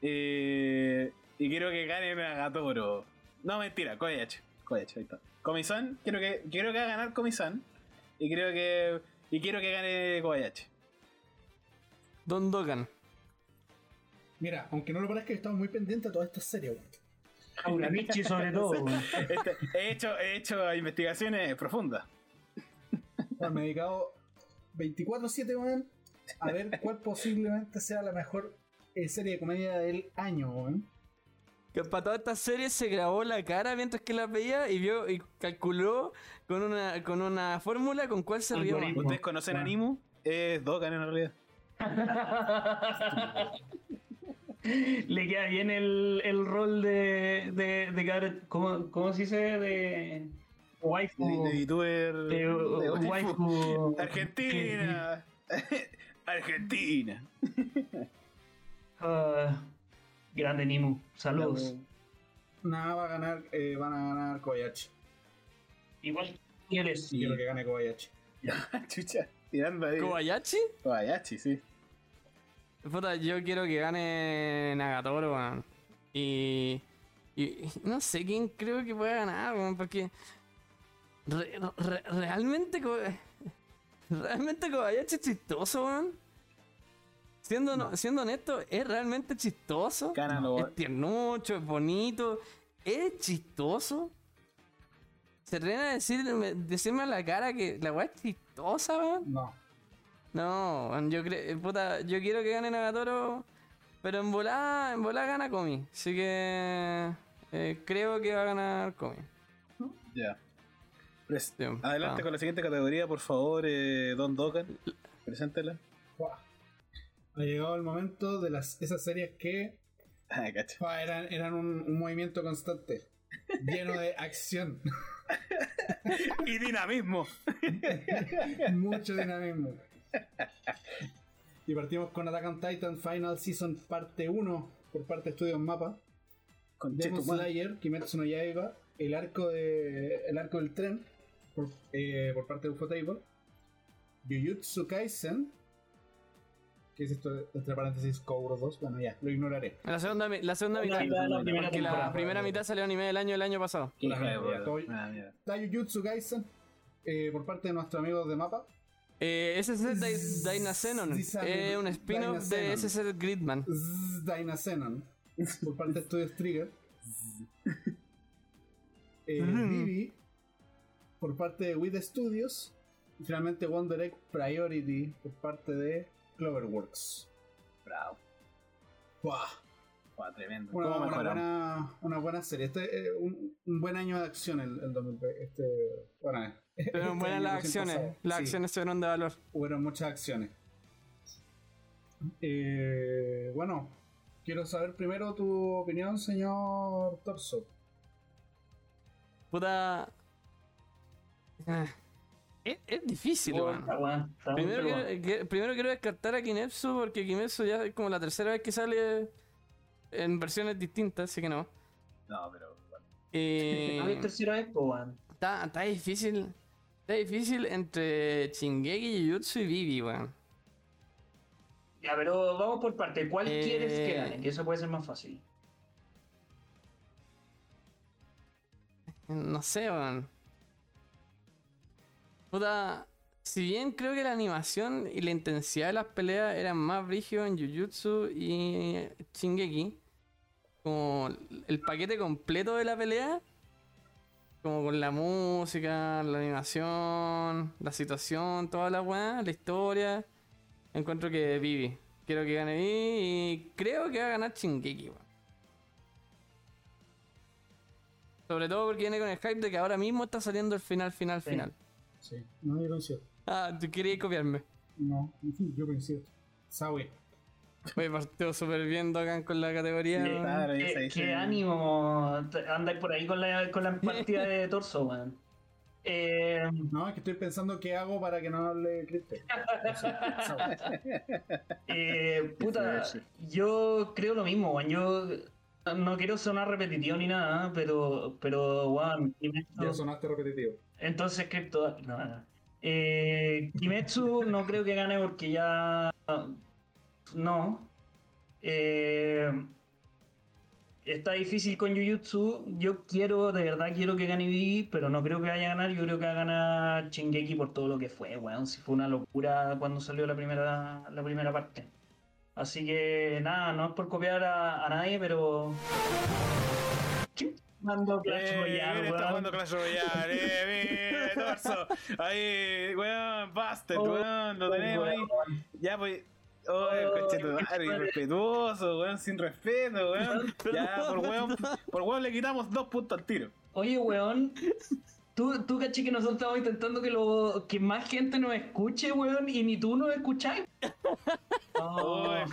Eh, y quiero que gane Nagatoro. No, mentira, Koyachi. Koyachi, ahí está. Comisan, quiero que, quiero que va a ganar Comisan. Y creo que. Y quiero que gane Kobayashi. Don Dogan. Mira, aunque no lo parezca, he estado muy pendiente a todas estas series, weón. Uramichi sobre todo, weón. Este, he, hecho, he hecho investigaciones profundas. Bueno, me he dedicado 24-7, weón, a ver cuál posiblemente sea la mejor eh, serie de comedia del año, weón. Que para todas estas series se grabó la cara mientras que las veía y vio y calculó con una, con una fórmula con cuál se rió. ¿Ustedes conocen a. Animu? Es Dokkan en realidad. Le queda bien el, el rol de, de, de cabro- ¿cómo, ¿cómo se dice? De, waifu. de de, de uh, waifu. Argentina. Argentina. Ah, grande Nimu, saludos. Nada va a ganar, eh, van a ganar Kobayashi. Igual quieres. Y quiero que gane Kobayashi. Chucha. Tirando ahí. ¿Kobayashi? Kobayashi, sí. Puta, yo quiero que gane Nagatoro, weón. Y, y no sé quién creo que pueda ganar, weón, porque re- re- realmente realmente Kobayashi es chistoso, weón. Siendo, no- siendo honesto, es realmente chistoso. Gana lo- Es tiernucho, es bonito, es chistoso. Se atreven a decirme, decirme a la cara que la weá es chistosa, weón. No. No, yo creo, puta, yo quiero que gane Nagatoro, pero en volada, en volada gana Komi. Así que eh, creo que va a ganar Komi. Ya. Pres- Sí, Adelante ah. con la siguiente categoría, por favor, eh, Don Dokan. Preséntela. Ha llegado el momento de las, esas series que Ah, eran, eran un, un movimiento constante, lleno de acción, Y dinamismo. mucho dinamismo. Y partimos con Attack on Titan Final Season parte 1 por parte de Estudios Mapa. Con Demon. Slayer, Kimetsu no Yaiba, el arco de el arco del tren por, eh, por parte de Ufotable, Jujutsu Kaisen, que es esto entre paréntesis Kouro 2, bueno ya, lo ignoraré. La segunda, la segunda mitad. la primera porque la primera mitad salió anime del año del año pasado. Estoy- Ah, Kaisen eh, por parte de nuestros amigos de Mapa. Eh, Dynazenon Zizan- es un spin-off de. SC Gridman. Zzz, Dynazenon por parte de Studios Trigger. Eh, Vivi por parte de With Studios. Y finalmente Wonder Egg Priority por parte de Cloverworks. Bravo. ¡Buah! Buah, tremendo. Una, buena, una buena serie. Este es un, un buen año de acción el, el 2020. Este, bueno, Pero este buenas año las acciones. pasado. Las Sí, acciones fueron de valor. Hubieron muchas acciones. Eh, bueno, quiero saber primero tu opinión, señor Torso. Puta. Ah, Es, es difícil, Oh, bueno, Primero quiero, que- primero quiero descartar a Kimetsu porque Kimetsu ya es como la tercera vez que sale en versiones distintas, así que no. No, pero. bueno. Eh, No, es tercera vez, está, está difícil. Está difícil entre Shingeki, Jujutsu y Vivi, weón. Ya, pero vamos por parte. ¿Cuál Eh, quieres que gane? Que eso puede ser más fácil. No sé, weón. Puta. Si bien creo que la animación y la intensidad de las peleas eran más brígidos en Jujutsu y Shingeki, como el paquete completo de la pelea, como con la música, la animación, la situación, toda la weá, la historia, encuentro que Vivi. Quiero que gane Vivi y creo que va a ganar Shingeki, weón. Sobre todo porque viene con el hype de que ahora mismo está saliendo el final, final, Sí. final. Sí, no, yo coincido. Ah, tú querías copiarme. No, yo coincido. Sawi. Oye, partió súper bien Dogan con la categoría. ¿Qué, weón. claro, qué- qué ánimo andáis por ahí con la, con la partida de torso, weón. Eh, No, es que estoy pensando qué hago para que no hable Cristo. Sawi. eh, puta, yo creo lo mismo, weón. Yo no quiero sonar repetitivo ni nada, pero, pero, weón, Kimetsu- Ya sonaste repetitivo. entonces Crypto, no, no. Eh, Kimetsu no creo que gane porque ya no. Eh, está difícil con Jujutsu. Yo quiero, de verdad quiero que gane Vivi, pero no creo que vaya a ganar. Yo creo que va a ganar Shingeki por todo lo que fue, weón. Si fue una locura cuando salió la primera, la primera parte. Así que nada, no es por copiar a, a nadie, pero. ¿Quién mandó Clash Eh, Royale, está jugando Clash Royale, eh, torso. Ahí, weón, Bastard, Oh, weón, lo tenemos ahí. Ya, pues. Oh, Oh, coche tu madre, madre. irrespetuoso, weón, sin respeto, weón. Ya, por weón, por weón le quitamos dos puntos al tiro. Oye, weón, Tú, tú caché que nosotros estamos intentando que, lo, que más gente nos escuche, weón, y ni tú nos escucháis. Oh, Oh.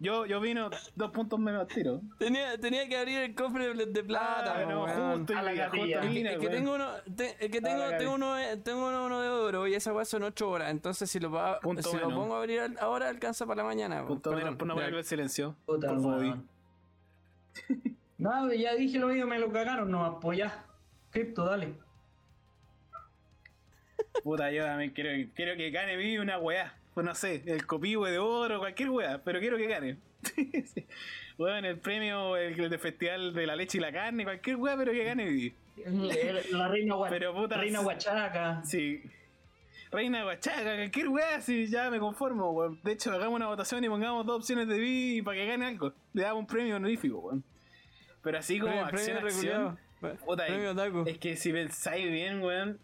Yo, yo vino dos puntos menos al tiro. Tenía, tenía que abrir el cofre de, de plata, Ah, no, weón. justo, A la gatilla. Es que tengo uno, te- es que tengo, tengo uno, de- tengo uno, uno de oro y esa weá son 8 horas. Entonces, si lo, va- si lo pongo a abrir al- ahora, alcanza para la mañana. weón. Punto menos por no ponerlo en silencio. puta, por. No, ya dije lo mío, me lo cagaron nomás, pues ya. Crypto, dale. Puta, yo también quiero, quiero que gane vive una weá. Pues no sé, el copihue de oro, cualquier weá, pero quiero que gane. Sí. Weón, el premio el, el de festival de la leche y la carne, cualquier weá, pero que gane el- La reina, gua- Pero, puta, reina sí. Huachaca. Sí. Reina Guachaca, cualquier weá, si ya me conformo, weón. De hecho, hagamos una votación y pongamos dos opciones de vi para que gane algo. Le damos un premio honorífico, weón. Pero así como Premio- acción, premio acción. Puta, Premio es, es que si pensáis bien, weón.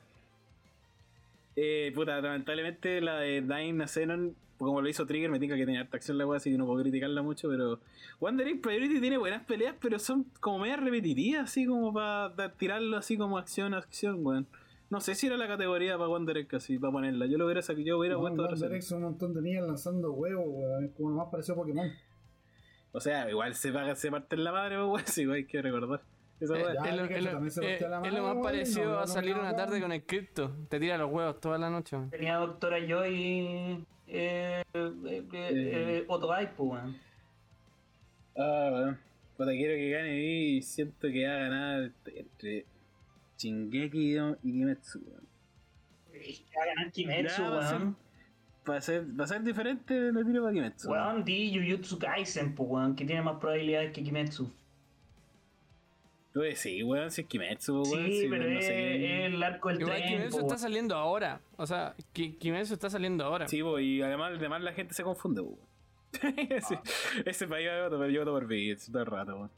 Eh, puta, lamentablemente la de Dying Xenon, como lo hizo Trigger, me tinca que tenía harta acción la weá, así que no puedo criticarla mucho, pero. Wandering Priority tiene buenas peleas, pero son como medio repetitivas, así como para tirarlo así como acción, acción, weón. No sé si era la categoría para Wanderer casi, para ponerla. Yo lo hubiera sacado, yo hubiera No, puesto. Egg son un montón de niñas lanzando huevos, weón. Es como lo más parecido a Pokémon. O sea, igual se paga, se parte en la madre, weón, sí, hay que recordar. Eh, weá. Ya, es lo, Pikachu es lo- también se eh, es lo más weón, parecido no, a no, salir no, una no. tarde con el cripto. Te tira los huevos toda la noche. weón. Tenía doctora Joy. Eh, eh, Otto pues, weón. Ah, weón. Puta, quiero que gane y siento que va a ganar entre Shingeki y Kimetsu, weón. Va a ganar Kimetsu, Ya, va a weón. Ser, va a ser diferente, lo tiro para Kimetsu. Weón, di Jujutsu Kaisen, pues, weón, que tiene más probabilidades que Kimetsu. Tú decís, weón, si es Kimetsu, weón. Sí, si pero no es, sé. es el arco del Igual tren, Kimetsu po, está weón. saliendo ahora. O sea, Ki- Kimetsu está saliendo ahora. Sí, po, y además, además la gente se confunde, weón. Sí, Ese país va a votar, pero yo voto por Beats todo el rato, weón.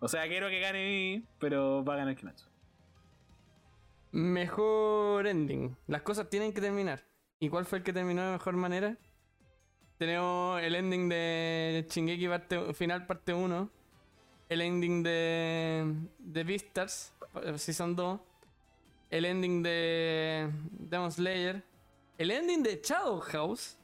O sea, quiero que gane Vi, pero va a ganar Kimetsu. Mejor ending. Las cosas tienen que terminar. ¿Y cuál fue el que terminó de mejor manera? Tenemos el ending de Shingeki parte, final parte 1. El ending de, de Beastars, Season 2. El ending de Demon Slayer. El ending de Shadow House.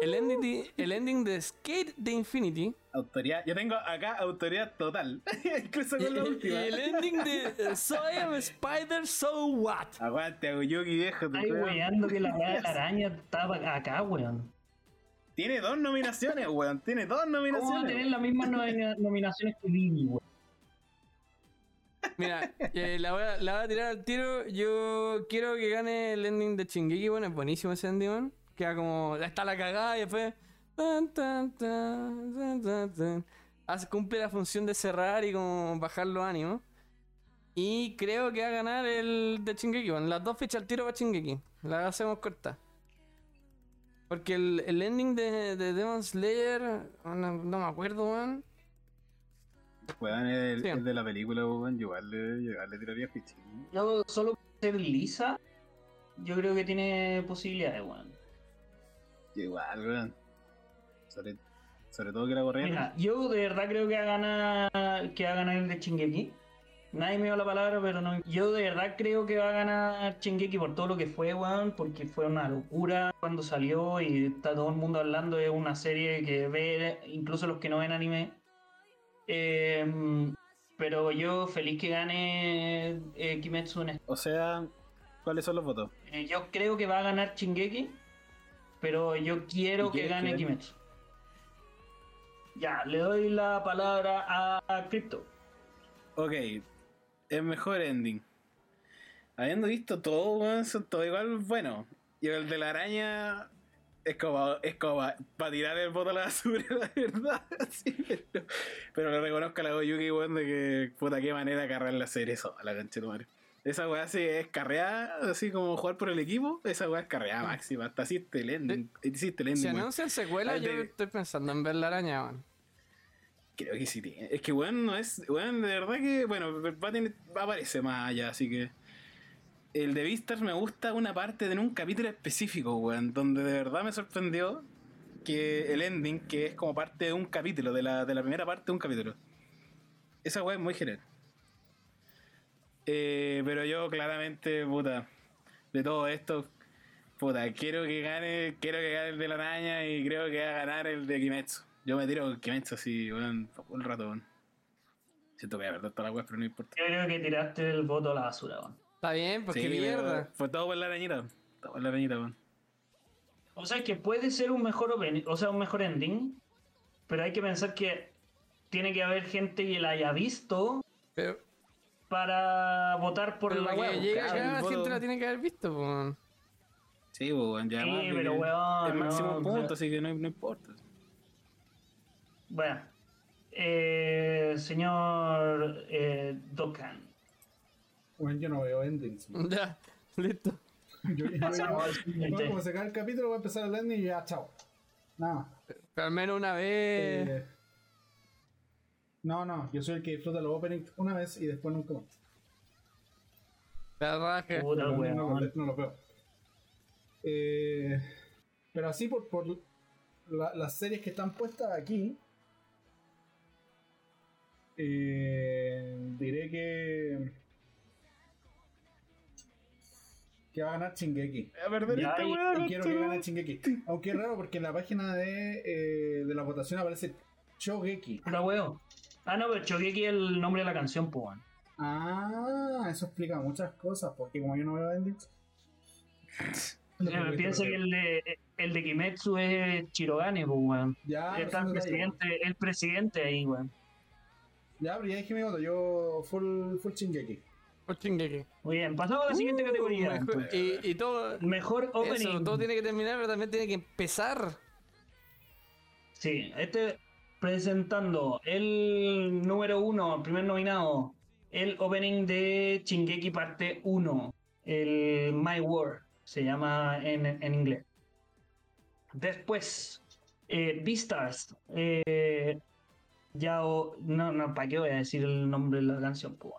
El ending de, el ending de Skate de Infinity. Autoridad, yo tengo acá autoridad total. Incluso Y, con la y- y última. el ending de So I am a Spider, so what? Aguante, Agoyuki, viejo. Ay, weón. weyando que la araña estaba acá, weón. Tiene dos nominaciones, weón. Tiene dos ¿Cómo va a nominaciones. tener las mismas nomina- nominaciones que Vivi, weón? Mira, eh, la, voy a, la voy a tirar al tiro. Yo quiero que gane el ending de Chingeki. Bueno, es buenísimo ese ending, weón. Queda como. Está la cagada y después. tan, tan, tan, tan, tan, tan. Hace, cumple la función de cerrar y como bajar los ánimos. Y creo que va a ganar el de Chingeki. Bueno, las dos fichas al tiro para Chingeki. La hacemos corta. Porque el, el ending de, de Demon Slayer. No, no me acuerdo, weón. Weón, el, Sí. el de la película, weón. yo Igual le, tiraría ficha. Yo solo ser lisa, yo creo que tiene posibilidades, weón. Yo Igual, weón. Sobre, sobre todo que la corriente. Mira, yo de verdad creo que va a ganar, que va a ganar el de Chingeki. Nadie me dio la palabra, pero no. Yo de verdad creo que va a ganar Chingeki por todo lo que fue, weón, porque fue una locura cuando salió y está todo el mundo hablando de una serie que ve, incluso los que no ven anime. Eh, pero yo feliz que gane eh, Kimetsu en O sea, ¿cuáles son los votos? Eh, yo creo que va a ganar Chingeki, pero yo quiero ¿Y que gane gane? Kimetsu. Ya, le doy la palabra a Crypto. Ok, el mejor ending. Habiendo visto todo, weón, son todo igual bueno. Y el de la araña es como, es como para tirar el voto a la basura, la verdad. Sí, pero, pero le reconozco a la Goyuki, weón, de que puta qué manera cargar la serie eso, a la cancha de madre. Esa weá sí es carreada, así como jugar por el equipo, esa weá es carreada máxima. Hasta hiciste el ending. Hiciste el ending, Si anuncian secuela, yo de- estoy pensando en ver la araña, weón. Creo que sí tiene. Es que weón no es. Weón, de verdad que. Bueno, va a más allá, así que. El de Vistas me gusta una parte de un capítulo específico, weón. Donde de verdad me sorprendió que el ending, que es como parte de un capítulo, de la, de la primera parte de un capítulo. Esa weón es muy genial. Eh, pero yo claramente, puta, de todo esto, puta, quiero que gane, quiero que gane el de la araña y creo que va a ganar el de Kimetsu. Yo me tiro con Kimetsu así, weón, el rato, weón. Siento que voy a perder toda la web, pero no importa. Yo creo que tiraste el voto a la basura, weón. Está bien, pues Sí, qué mierda. Fue todo por la arañita. Todo por la arañita, weón. O sea, que puede ser un mejor opening, o sea, un mejor ending, pero hay que pensar que tiene que haber gente que la haya visto Pero, para votar por pero la que web. llegue claro, acá, el la gente la tiene que haber visto, pues. weón. Sí, weón, ya Sí, pero weón, El máximo no, punto, o sea- así que no, no importa. Bueno, eh, señor eh, Dokkan. Bueno, yo no veo endings. man. Ya, listo. Yo, yo- siguiente. como se cae el capítulo, voy a empezar el ending y ya, chao. Nada más. Pero al menos una vez. Eh, no, no, yo soy el que disfruta los openings una vez y después nunca más. La raja. Puta, endings no, los- no los veo. Eh, pero así por, por la- las series que están puestas aquí, eh, diré que que va a ganar Shingeki. A perder Ya, esta y- weá, Y quiero que gane Shingeki. Aunque es raro porque en la página de, eh, de la votación aparece Shogeki. Pura weón. Ah, no, pero Chogeki es el nombre de la canción, pues, weón. Ah, eso explica muchas cosas, porque como yo no veo endings. Eh, Piensa que el de, el de Kimetsu es Chirogane, pues, weón. Ya, son el presidente, el presidente ahí, weón. Ya, pero ya dije mi voto, yo full, full Shingeki. Por Shingeki. Muy bien, pasamos a la siguiente categoría. Uh, Mejor- y, y todo. Mejor opening. Eso, todo tiene que terminar, pero también tiene que empezar. Sí, este presentando el número uno, el primer nominado, el opening de Shingeki parte 1, el My War, se llama en, en inglés. Después, eh, Beastars, eh, ya o- no, no, ¿para qué voy a decir el nombre de la canción? po?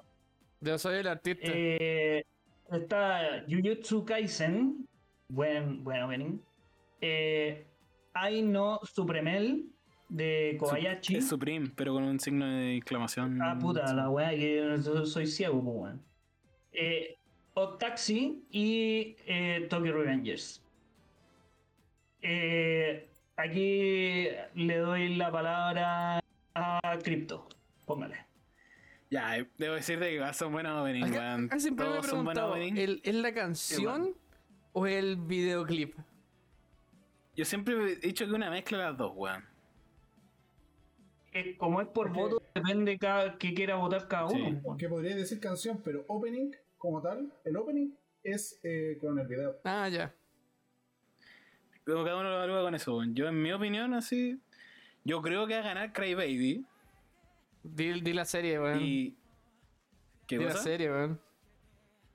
Yo soy el artista. Eh, está Jujutsu Kaisen, buen, buen opening. Eh, Ai no Supremel de Kobayashi. Es Supreme, pero con un signo de exclamación. Ah, puta, la weá, que yo soy ciego, pues weón. Eh, Otaxi y eh, Tokyo Revengers. Eh, aquí le doy la palabra a Crypto. Póngale. Ya, debo decirte que va- son buenos openings, Acá, weón. acá siempre me he Todos son buenos preguntado: openings. ¿el- ¿es la canción o el videoclip? Yo siempre he dicho que una mezcla de las dos, weón. Eh, como es por Porque- voto, depende cada, que quiera votar cada Sí. uno. Porque podría decir canción, pero opening, como tal, el opening es eh, con el video. Ah, ya. Pero cada uno lo evalúa con eso, weón. Yo, en mi opinión, así. Yo creo que va a ganar Cry Baby. Di, di la serie, weón. Y. ¿Qué Di la serie, weón.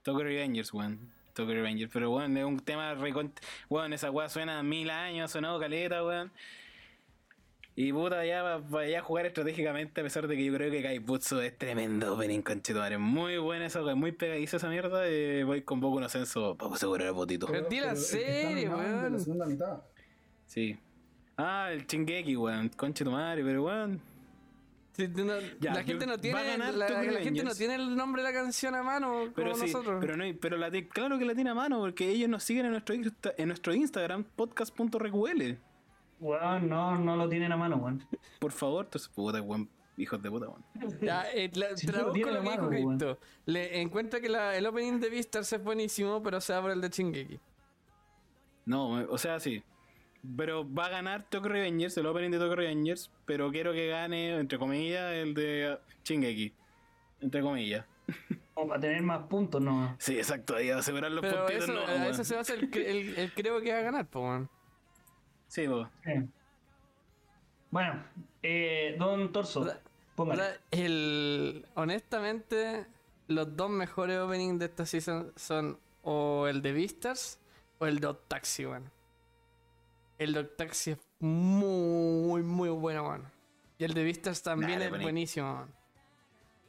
Tokyo Revengers, weón. Tokyo Revengers. Pero, weón, es un tema recont... Weón, esa weá suena mil años, sonado caleta, weón. Y puta, ya va- vaya a jugar estratégicamente, a pesar de que yo creo que Kaibutsu es tremendo opening, conchetumare. Muy buena esa weá, muy pegadiza esa mierda. eh, voy con poco un ascenso para asegurar el botito. Pero di la serie, es weón. La segunda mitad. Sí. Ah, el Chingeki, weón. Conche tu madre, pero weón. Sí, tú no- Ya, la gente no tiene la, gente no tiene el nombre de la canción a mano Pero como sí, nosotros. pero no, pero la claro que la tiene a mano, porque ellos nos siguen en nuestro, insta- en nuestro Instagram, podcast.reql. Weón, no, no lo tienen a mano, weón. Por favor, entonces, puta, weón, hijos de puta, weón. Ya, eh, la- no lo traduzco tiene lo que mano. Le encuentra que la- el opening de Beastars es buenísimo, pero se va por el de Chingeki. No, o sea, sí. Pero va a ganar Tokyo Revengers, el opening de Tokyo Revengers, pero quiero que gane, entre comillas, el de Chingeki. Entre comillas. Como para tener más puntos, no. Sí, exacto, ahí a asegurar los Pero puntitos, eso, no, a eso se basa el, cre- el- el creo que va a ganar, weón. Sí. Sí. Bueno, eh, Don Torso, O sea, póngale. O sea, el, honestamente, los dos mejores openings de esta season son o el de Beastars o el de Taxi, weón. El de Taxi es muy, muy bueno, weón. Y el de Beastars también Dale, es buenísimo, weón.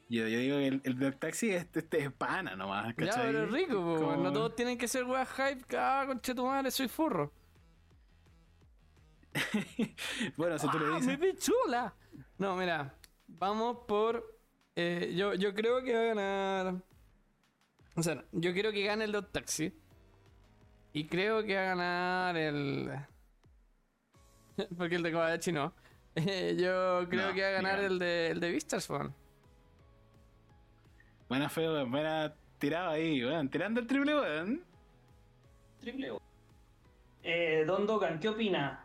Yo, yo digo que el, el taxi este, este es pana nomás, Ya, ¿cachai? pero es rico, po, Como-. No todos tienen que ser weas hype. Ah, conche tu madre, soy furro. Bueno, si tú le ¡Ah, dices. mi pichula! No, mira, vamos por. eh, yo, yo creo que va a ganar. O sea, yo quiero que gane el de Taxi. Y creo que va a ganar el. Porque el de Kobayashi no. Eh, yo creo No, que va a ganar mira. el de, el de weón. Buena fe, weón. Buena tirada ahí, weón. Tirando el triple, weón. Triple O. Eh, Don Dogan, ¿qué opina?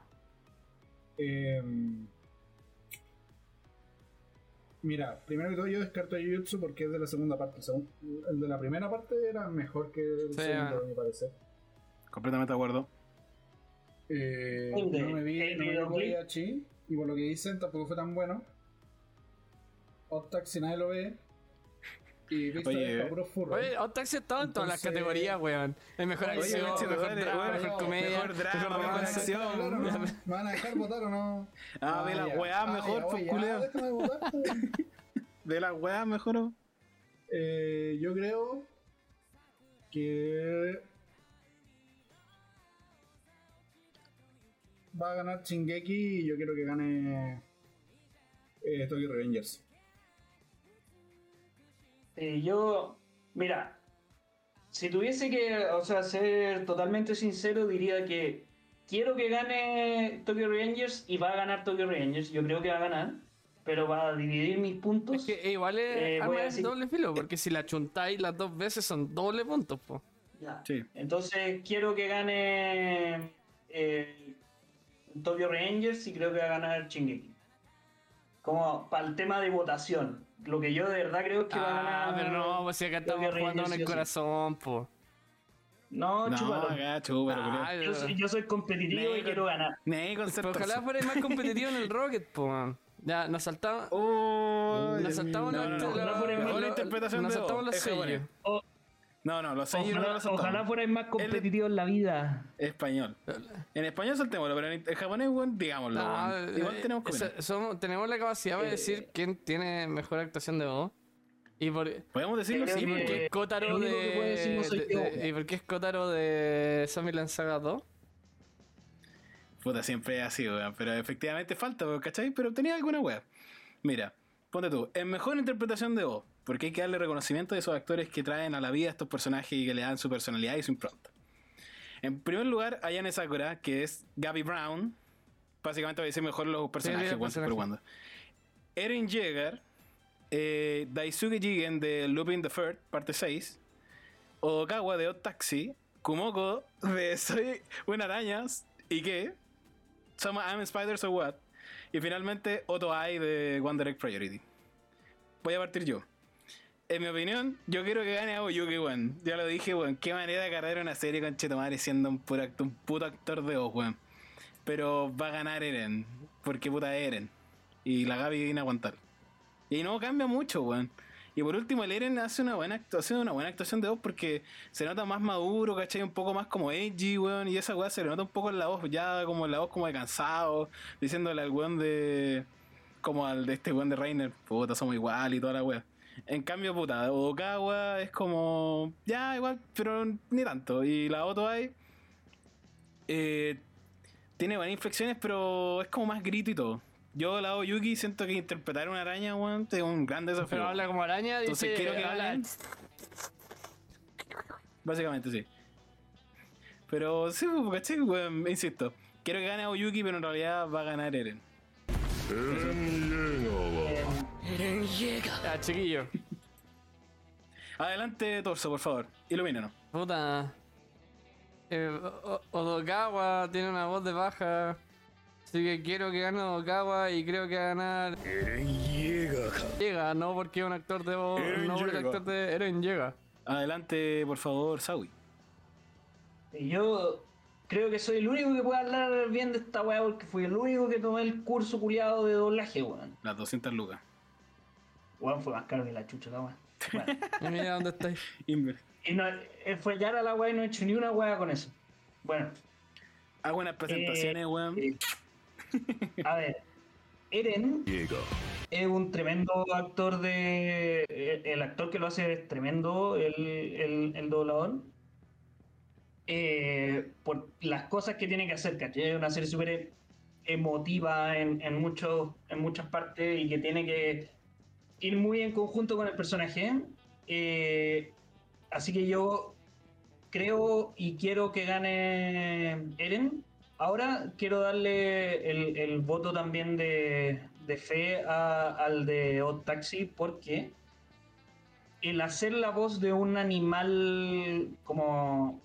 Eh, mira, primero que todo yo descarto a Jujutsu porque es de la segunda parte. El de la primera parte era mejor que el Sí, segundo, a mi parecer. Completamente de acuerdo. Eh, no me vi, ¿El no me vi? Kobayashi, y por lo que dicen tampoco fue tan bueno. Odd Taxi nadie lo ve. Y Vista Oye. Oye, Hot Taxi está en todas las Entonces- categorías, weón. Es mejor Oye, acción, tu mejor madre, drama, weón. mejor comedia, Mejor drama, mejor mejor acción. Claro, ¿no? ¿Me van a dejar votar o no? Ah, ve la ya. weá mejor, pues, oye, culeo. déjame votar, pues. De la weá mejor. ¿o? Eh, yo creo que va a ganar Shingeki y yo quiero que gane eh, Tokyo Revengers. Eh, yo, mira, si tuviese que, o sea, ser totalmente sincero, diría que quiero que gane Tokyo Revengers y va a ganar Tokyo Revengers. Yo creo que va a ganar, pero para dividir mis puntos, Es que igual es Eh, arma a decir- doble filo, porque si la chuntáis las dos veces son doble puntos, po. ya. Sí. Entonces quiero que gane eh, Tokyo Revengers y creo que va a ganar Shingeki. Como para el tema de votación. Lo que yo de verdad creo es que va a Ah, ganar. pero no, pues si acá Tokyo estamos jugando Revengers, con el sí o sí. corazón, po. No, No, chúpalo. gacho, pero Ah. Yo soy, yo soy competitivo y quiero ganar. Ser Pero ojalá fuera más competitivo en el Rocket, po. man. Ya, nos saltamos. Oh, Nos saltamos no, no, la interpretación nos saltamos los sellos. O- No, no, los sellos no ojalá, los saltamos. ojalá fuerais más competitivos en la vida. Español. En español saltémoslo, pero en en japonés, weón, digámoslo. No, weón. Igual eh, tenemos que esa- opinar. somos- tenemos la capacidad de Eh, decir quién tiene mejor actuación de voz. Y por, Podemos decirlo sí, y que- por qué porque es Kotaro que de, no de- de- y por qué es Kotaro de Zombieland Saga 2. Puta, siempre es así, weón. Pero efectivamente falta, ¿cachai? Pero tenía alguna weá. Mira, ponte tú, en mejor interpretación de voz, porque hay que darle reconocimiento a esos actores que traen a la vida a estos personajes y que le dan su personalidad y su impronta. En primer lugar, Ayane Sakura, que es Gabby Brown. Básicamente voy a decir mejor los personajes, super personaje. cuando. Eren Yeager, eh, Daisuke Jigen de Lupin the Third, parte 6. Odokawa de Odd Taxi. Kumoko de Soy una araña. ¿Y qué? Some I'm Spiders or What. Y finalmente Otto Ai de One Direct Priority. Voy a partir yo. En mi opinión, yo quiero que gane a Oyuki, weón. Ya lo dije, weón. Qué manera de cargar una serie con Chetomare siendo un, puro un puto actor de voz, weón. Pero va a ganar Eren. Porque puta Eren. Y la Gaby viene a aguantar. Y no cambia mucho, weón. Y por último, el Eren hace una buena actuación, una buena actuación de voz porque se nota más maduro, ¿cachai? Un poco más como edgy, weón. Y esa weá se le nota un poco en la voz, ya como en la voz como de cansado, diciéndole al weón de. como al de este weón de Reiner, puta, somos igual y toda la weá. En cambio, puta, Odokawa es como. ya, igual, pero ni tanto. Y la Oto Ai. eh, tiene buenas inflexiones, pero es como más grito y todo. Yo, la Yuki, siento que interpretar una araña, weón, es un gran desafío. Pero habla como araña, Entonces dice. quiero que habla- ganen. Básicamente, sí. Pero sí, pues, ¿cachai? Weón, insisto. Quiero que gane Oyuki, pero en realidad va a ganar Eren. Ya, chiquillo. Adelante, Torso, por favor. Ilumínanos. Puta. Eh, Odokawa tiene una voz de baja. Así que quiero que gane Odokawa y creo que va a ganar. Llega, no porque es un actor de voz. Eren no porque actor de Eren llega. Adelante, por favor, Sawi. Yo creo que soy el único que puede hablar bien de esta weá porque fui el único que tomé el curso culiado de doblaje, weón. Las 200 lucas. Weón fue más caro que la chucha la weá. Bueno, Y mira dónde estáis. Inver. y no, eh, fue ya la weá y no he hecho ni una weá con eso. Bueno, Hago unas presentaciones, weón. eh, a ver, Eren es un tremendo actor de. El, el actor que lo hace es tremendo, el, el, el doblador. Eh, por las cosas que tiene que hacer, ¿cachai? Es una serie súper emotiva en, en, muchos, en muchas partes y que tiene que ir muy en conjunto con el personaje. Eh, así que yo creo y quiero que gane Eren. Ahora quiero darle el, el voto también de, de fe a- al de Odd Taxi porque el hacer la voz de un animal como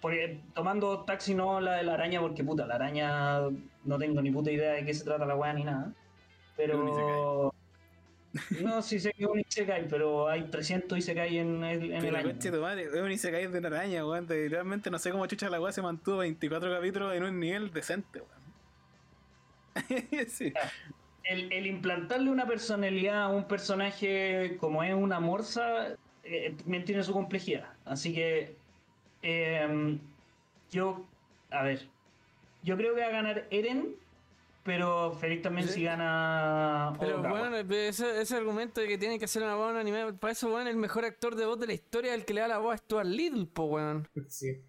porque, tomando taxi no la de la araña porque puta la araña no tengo ni puta idea de qué se trata la weá ni nada pero no sí sé que es un Isekai pero hay 300 Isekai en el, en el Pero año tu madre, es un Isekai de una araña, weón. Realmente no sé cómo chucha la weá se mantuvo 24 capítulos en un nivel decente, weón. sí. el, el implantarle una personalidad a un personaje como es una morsa eh, también tiene su complejidad. Así que eh, yo, a ver, yo creo que va a ganar Eren, pero feliz también Sí. si gana Pero bueno, ese, ese argumento de que tiene que hacer una voz en anime, para eso, weón, el mejor actor de voz de la historia, el que le da la voz a Stuart Little, po, weón. Sí.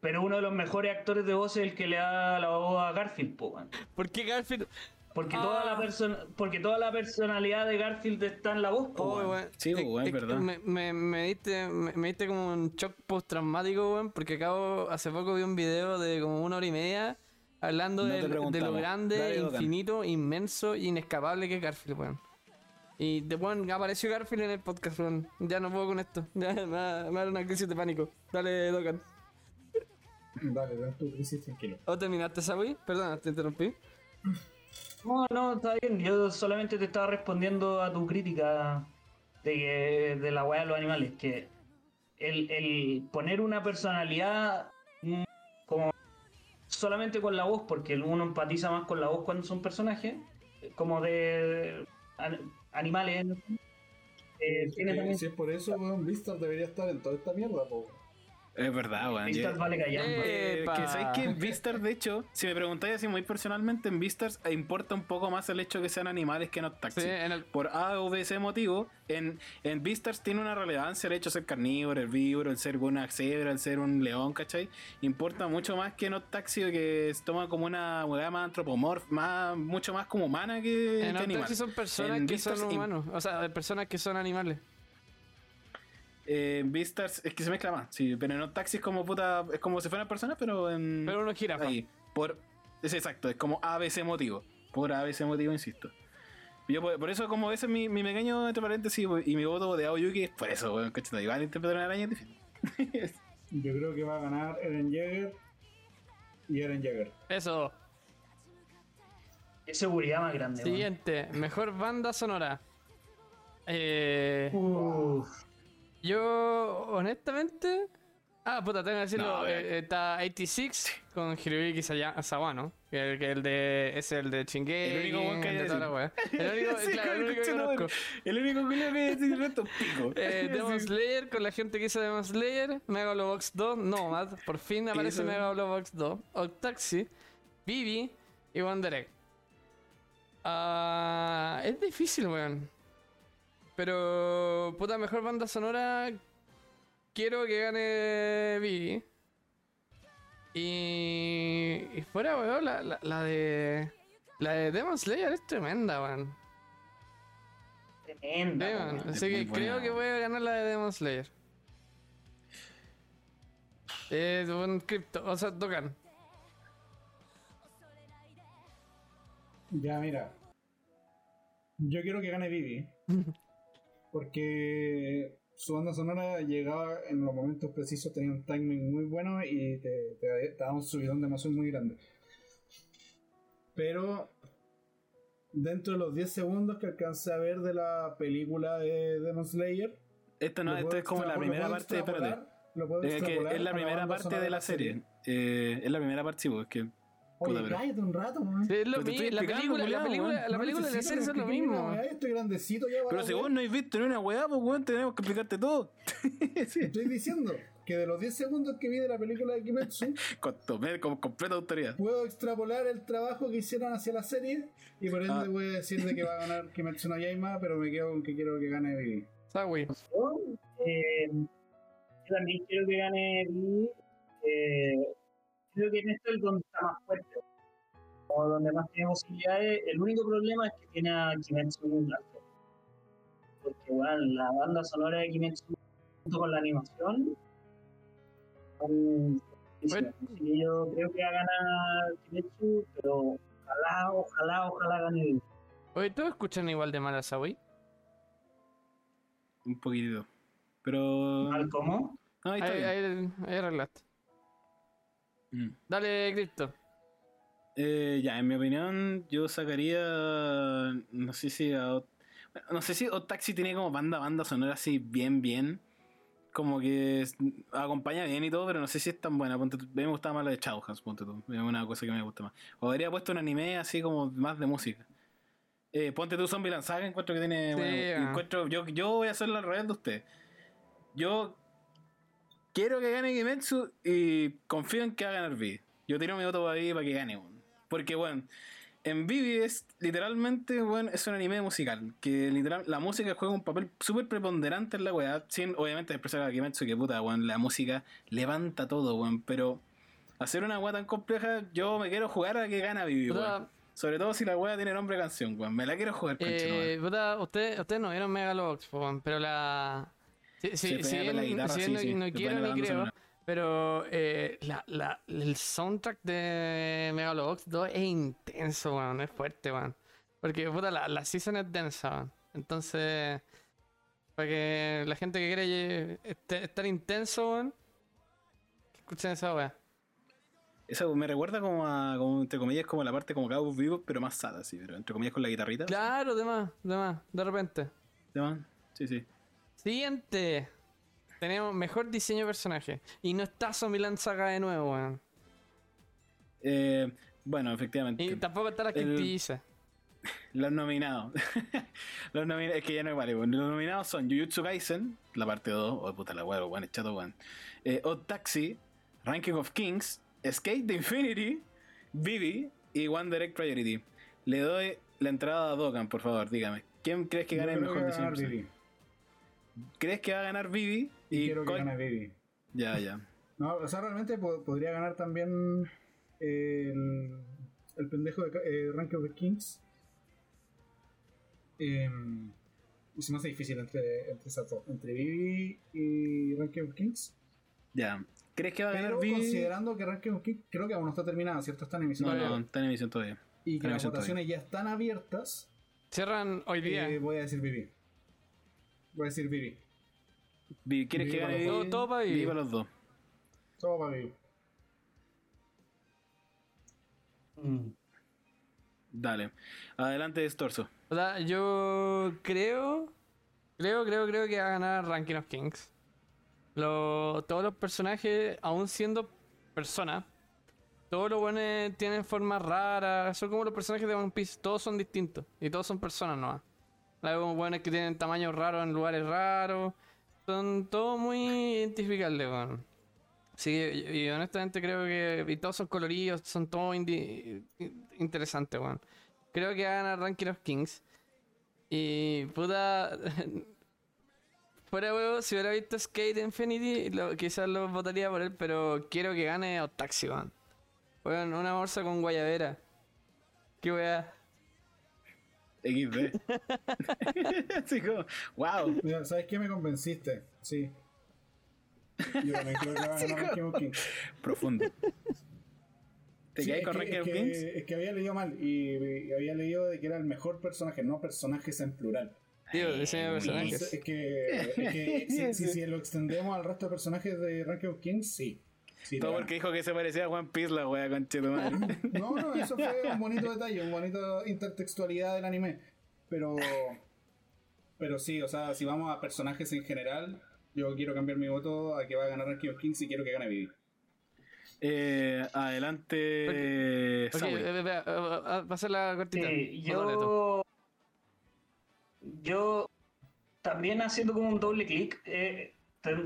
Pero uno de los mejores actores de voz es el que le da la voz a Garfield, po, weón. ¿Por qué Garfield? porque Ah. toda la persona, porque toda la personalidad de Garfield está en la voz, po, Oh, weón. weón. Sí, po, weón, Es- es que verdad. Me, me, me diste, me, me diste como un shock post-traumático, weón, porque acabo, hace poco vi un video de como una hora y media hablando No te del- de, lo grande, Dale, infinito, inmenso, inescapable que es Garfield, weón. Y de weón, apareció Garfield en el podcast, weón. Ya no puedo con esto. Ya me da, me da una crisis de pánico. Dale, Dogan. Dale, ten tu crisis tranquilo. ¿O terminaste esa wey? Perdona, te interrumpí. No, no, está bien. Yo solamente te estaba respondiendo a tu crítica de, que- de la weá de los animales. Que el, el poner una personalidad solamente con la voz, porque uno empatiza más con la voz cuando son personajes, como de an- animales. eh, tiene también si es por eso, weón, debería estar en toda esta mierda, po. Es verdad, weón. Vale callampa. Eh, Epa. que sabéis que en Beastars, de hecho, si me preguntáis así muy personalmente, en Beastars eh, importa un poco más el hecho que sean animales que no taxis. Sí, el. Por A o B, C motivo, en, en Beastars tiene una relevancia el hecho de ser carnívoro, herbívoro, el ser una cebra, el ser un león, ¿cachai? Importa mucho más que no taxi, que se toma como una hueá más antropomorfa, más, mucho más como humana que, En que animal. Son personas En que son humanos. O sea, personas que son animales. Eh, en Beastars es que se mezcla más, sí, pero en no taxi es como puta, es como si fueran personas, pero en. Pero uno jirafa. Ahí, por, es exacto, es como ABC motivo. Por ABC motivo, insisto. Yo por, por eso, como ese es mi, mi pequeño entre paréntesis y mi voto de Aoyuki es por eso, weón, cachete. Igual interpretar una araña es difícil. Yo creo que va a ganar Eren Jaeger y Eren Jaeger. Eso. Qué seguridad más grande. Siguiente. Mejor banda sonora. Eh, Uf. Yo, honestamente. Ah, puta, tengo que decirlo. No, eh, está 86 con Hiroyuki Sawano. Que el, que el de. Es el de Chingeki. El único que de que toda la wea. El único, Sí, claro, el único que conozco. El único que a decir el resto pico. Eh, Demon Slayer con la gente que hizo Demon Slayer, Megalobox 2, Nomad, por fin aparece Eso. Megalobox 2, Octaxi, Vivi y Wonder Egg. Ah, es difícil, weón. Pero, puta, mejor banda sonora, quiero que gane Vivi. Y, y fuera, weón, la, la, la de... La de Demon Slayer es tremenda, weón. Tremenda. Así que buena. creo que voy a ganar la de Demon Slayer. Eh, un cripto, o sea, tocan. Ya, mira. Yo quiero que gane Vivi. Porque su banda sonora llegaba en los momentos precisos, tenía un timing muy bueno y te, te, te daba un subidón de emoción muy grande. Pero dentro de los 10 segundos que alcancé a ver de la película de Demon Slayer, Esto no, esto es como la primera parte, espérate. Es la primera parte de la serie. Eh, es la primera parte, sí, pues, que Oye, Puta, cállate un rato, man. Sí, es lo mismo, la película, la película, la película y la serie son lo mismo. weá, Estoy grandecito ya Pero si vos no habéis visto ni una weá, pues weón, tenemos que explicarte todo. sí. Estoy diciendo que de los 10 segundos que vi de la película de Kimetsu, Con, tomé con completa autoridad. puedo extrapolar el trabajo que hicieron hacia la serie y por ende Ah. voy a decir de que va a ganar Kimetsu no Yaima, pero me quedo con que quiero que gane Vivi. Sawi. Yo, eh, yo también quiero que gane Lee. Eh, creo que en esto es donde está más fuerte. O donde más tiene posibilidades. El único problema es que tiene a Kimetsu en un alto. Porque, bueno, la banda sonora de Kimetsu junto con la animación. son Bueno. Así que yo creo que va a ganar Kimetsu, pero ojalá, ojalá, ojalá gane. Oye, ¿todos escuchan igual de mal a Sawi? Un poquitito. Pero. ¿Mal cómo? No, ahí Ahí, está bien. ahí, ahí arreglaste. Mm. Dale, Cristo. Eh, ya, en mi opinión, yo sacaría. No sé si. a no sé si Taxi tiene como banda, banda sonora así bien, bien. Como que es- acompaña bien y todo, pero no sé si es tan buena. Ponte tú- a mí me gustaba más la de Chauhans, ponte tú. Es una cosa que me gusta más. O habría puesto un anime así como más de música. Eh, ponte tú Zombie Saga, encuentro que tiene. Sí, bueno, ah. encuentro, yo, yo voy a hacerlo al revés de usted. Yo quiero que gane Kimetsu y confío en que va a ganar Vivi. Yo tiro mi voto para Vivi para que gane, weón. Porque, bueno, en Vivi es literalmente, bueno, es un anime musical. Que literal, la música juega un papel súper preponderante en la weá. Sin, obviamente, expresar a Kimetsu que puta, weón, la música levanta todo, weón. Pero hacer una weá tan compleja, yo me quiero jugar a que gana Vivi, weón. Sobre todo si la weá tiene nombre de canción, weón. Me la quiero jugar, eh, puta, ustedes ustedes no vieron Megalobox, po, weón, pero la... Sí, la guitarra, sí, no, sí, quiero ni creo, pero eh, la, la, el soundtrack de Megalobox 2 es intenso, weón, es fuerte, weón. Porque, puta, la, la season es densa, weón. Entonces, para que la gente que quiere este- estar intenso, weón, que escuchen esa weá. Eso me recuerda como a, como, entre comillas, como la parte como Cabo Vivo, pero más sad, así, pero entre comillas con la guitarrita. Claro, de más, de más, de repente. ¿Sí, man? Sí, sí. Siguiente. Tenemos mejor diseño de personaje. Y no está Zombieland Saga de nuevo, weón. Eh, bueno, efectivamente. Y tampoco está la Quintiza. Los nominados. los nominados, es que ya no vale. bueno, Los nominados son Jujutsu Kaisen, la parte 2. Oh, puta la huevo, weón, es chato, weón. Eh, Odd Taxi, Ranking of Kings, Skate the Infinity, Vivi y One Direct Priority. Le doy la entrada a Dokkan, por favor, dígame. ¿Quién crees que gane el mejor diseño? de personaje? ¿Crees que va a ganar Vivi? Y quiero que gane Vivi. Ya, ya. No, o sea, realmente po- podría ganar también el, el pendejo de eh, Rank of the Kings. Y se me hace difícil entre, entre esas dos, entre Vivi y Rank of Kings. Ya. ¿Crees que va a ganar Pero Vivi? considerando que Rank of Kings creo que aún no está terminado, ¿cierto? Está en emisión. No, todavía. no, está en emisión todavía. Y está que las votaciones ya están abiertas. Cierran hoy día. eh, voy a decir Vivi. Voy a decir Vivi. Vivi, ¿Quieres Vivi que gane para Vivi? los dos. Todo- todo para Vivi. para los dos. Todo para Vivi. Mm. Dale. Adelante, Estorzo. O sea, yo creo. Creo, creo, creo que va a ganar Ranking of Kings. Lo- todos los personajes, aún siendo personas, todos los buenos tienen formas raras. Son como los personajes de One Piece. Todos son distintos. Y todos son personas nuevas. Hay buenos que tienen tamaños raros en lugares raros. Son todos muy identificables, weón. Sí, y, honestamente creo que. Y todos son coloridos, son todos interesantes, weón. Creo que va a Ranking of Kings. Y puta. Fuera huevo, si hubiera visto Skate Infinity, quizás lo votaría por él, pero quiero que gane Otaxi, weón. Weón, una bolsa con guayabera. Qué weá. XD. Así como, wow. Mira, ¿Sabes qué? Me convenciste. Sí. Yo también creo que va a ganar Kings. Profundo. ¿Te Sí, es con que- es que-? Es que había leído mal y, y había leído de que era el mejor personaje, no personajes en plural. Tío, diseño de personajes. es que, es que si, si- si lo extendemos al resto de personajes de Ranking of Kings, sí. Sí, Todo porque dijo que se parecía a One Piece la wea con madre. No, no, eso fue un bonito detalle, un bonito intertextualidad del anime. Pero, pero sí, o sea, si vamos a personajes en general, yo quiero cambiar mi voto a que va a ganar Ranking of Kings y quiero que gane Vivi. Eh, adelante. Ok, Sawi. eh, eh, eh, va a ser la cortita. Yo, yo también haciendo como un doble clic, eh,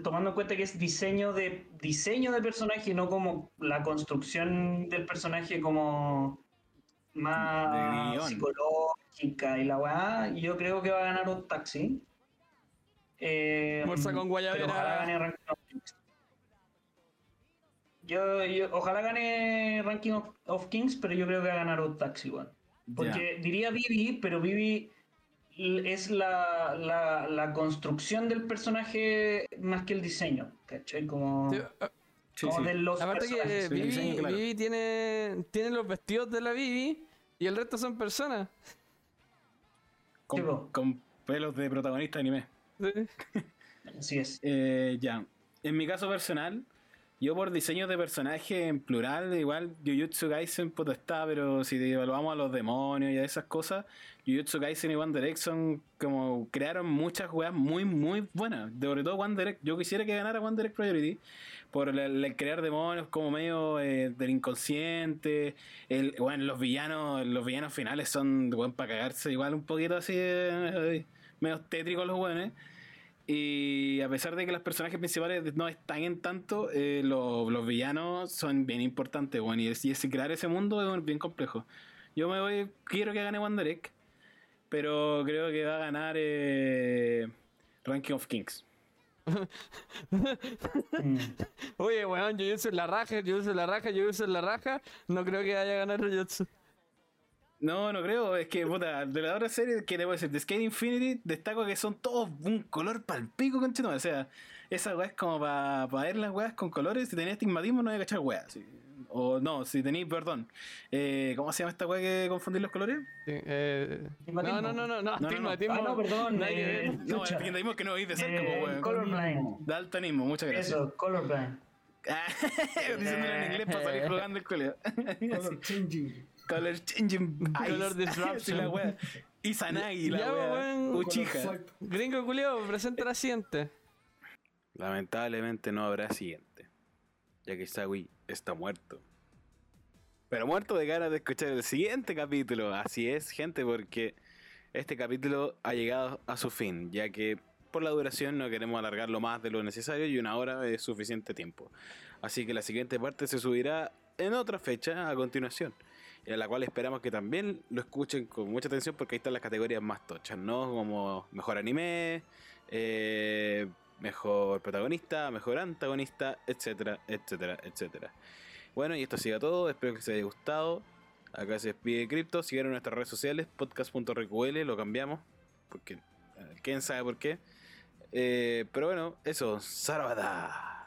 tomando en cuenta que es diseño de diseño de personaje, no como la construcción del personaje como más psicológica y la weá, yo creo que va a ganar un taxi. Eh, con guayabera. ojalá gane Ranking of Kings. Yo, yo- ojalá gane Ranking of, of Kings, pero yo creo que va a ganar un taxi, weón. Porque diría Vivi, pero Vivi es la, la, la construcción del personaje más que el diseño, ¿cachai? Como, Sí, Sí, como sí. de los Aparte que personajes. sí, Vivi, diseño, claro. Vivi tiene, tiene los vestidos de la Vivi y el resto son personas. Con, con pelos de protagonista de anime. Sí. Así es. Eh, ya. En mi caso personal, yo por diseño de personaje en plural, igual Jujutsu Kaisen puto está, pero si evaluamos a los demonios y a esas cosas, Jujutsu Kaisen y One Direction como crearon muchas weas muy, muy buenas. Sobre todo One Direct. Yo quisiera que ganara One Direct Priority por el, crear demonios como medio eh, del inconsciente. El, bueno, los villanos, los villanos finales son bueno, para cagarse igual un poquito así, eh, medio tétricos los buenos. Y a pesar de que los personajes principales no están en tanto, eh, lo- los villanos son bien importantes, bueno, y, es- y ese- crear ese mundo es bien complejo. Yo me voy, quiero que gane Wanderek, pero creo que va a ganar eh, Ranking of Kings. Oye, weón, yo uso la raja, yo uso la raja, yo uso la raja. No creo que vaya a ganar Jujutsu. No, no creo, es que puta, de la otra serie que debo decir, de Skate Infinity, destaco que son todos un color palpico, conchito. O sea, esa weá es como para ver las weas con colores. Si tenéis astigmatismo, no hay que cachar weas. sí. O no, si tenéis, perdón. Eh, ¿Cómo se llama esta weá que confundir los colores? Sí, eh, no, no, no, no, no, no, no. Ah, no, perdón. nada que ver. eh, No, el astigmatismo que no veis de cerca, Eh, weón. colorblind. Daltonismo, muchas gracias. Eso, colorblind. Ah, Diciéndolo en inglés para salir jugando el colegio. Color changing. Color changing. Color disruption. La wea. Izanagi, la Ya, wea. Uchiha. Gringo culiao, presenta la siguiente. Lamentablemente no habrá siguiente, ya que Sawi está muerto. Pero muerto de ganas de escuchar el siguiente capítulo. Así es, gente, porque este capítulo ha llegado a su fin, ya que por la duración no queremos alargarlo más de lo necesario y una hora es suficiente tiempo. Así que la siguiente parte se subirá en otra fecha a continuación, en la cual esperamos que también lo escuchen con mucha atención porque ahí están las categorías más tochas, ¿no? Como mejor anime, eh, mejor protagonista, mejor antagonista, etcétera, etcétera, etcétera. Bueno, y esto ha sido todo. Espero que les haya gustado. Acá se despide Crypto. Siguieron nuestras redes sociales, podcast.reql, lo cambiamos. Porque, eh, quién sabe por qué. Eh, pero bueno, eso, Sarabada.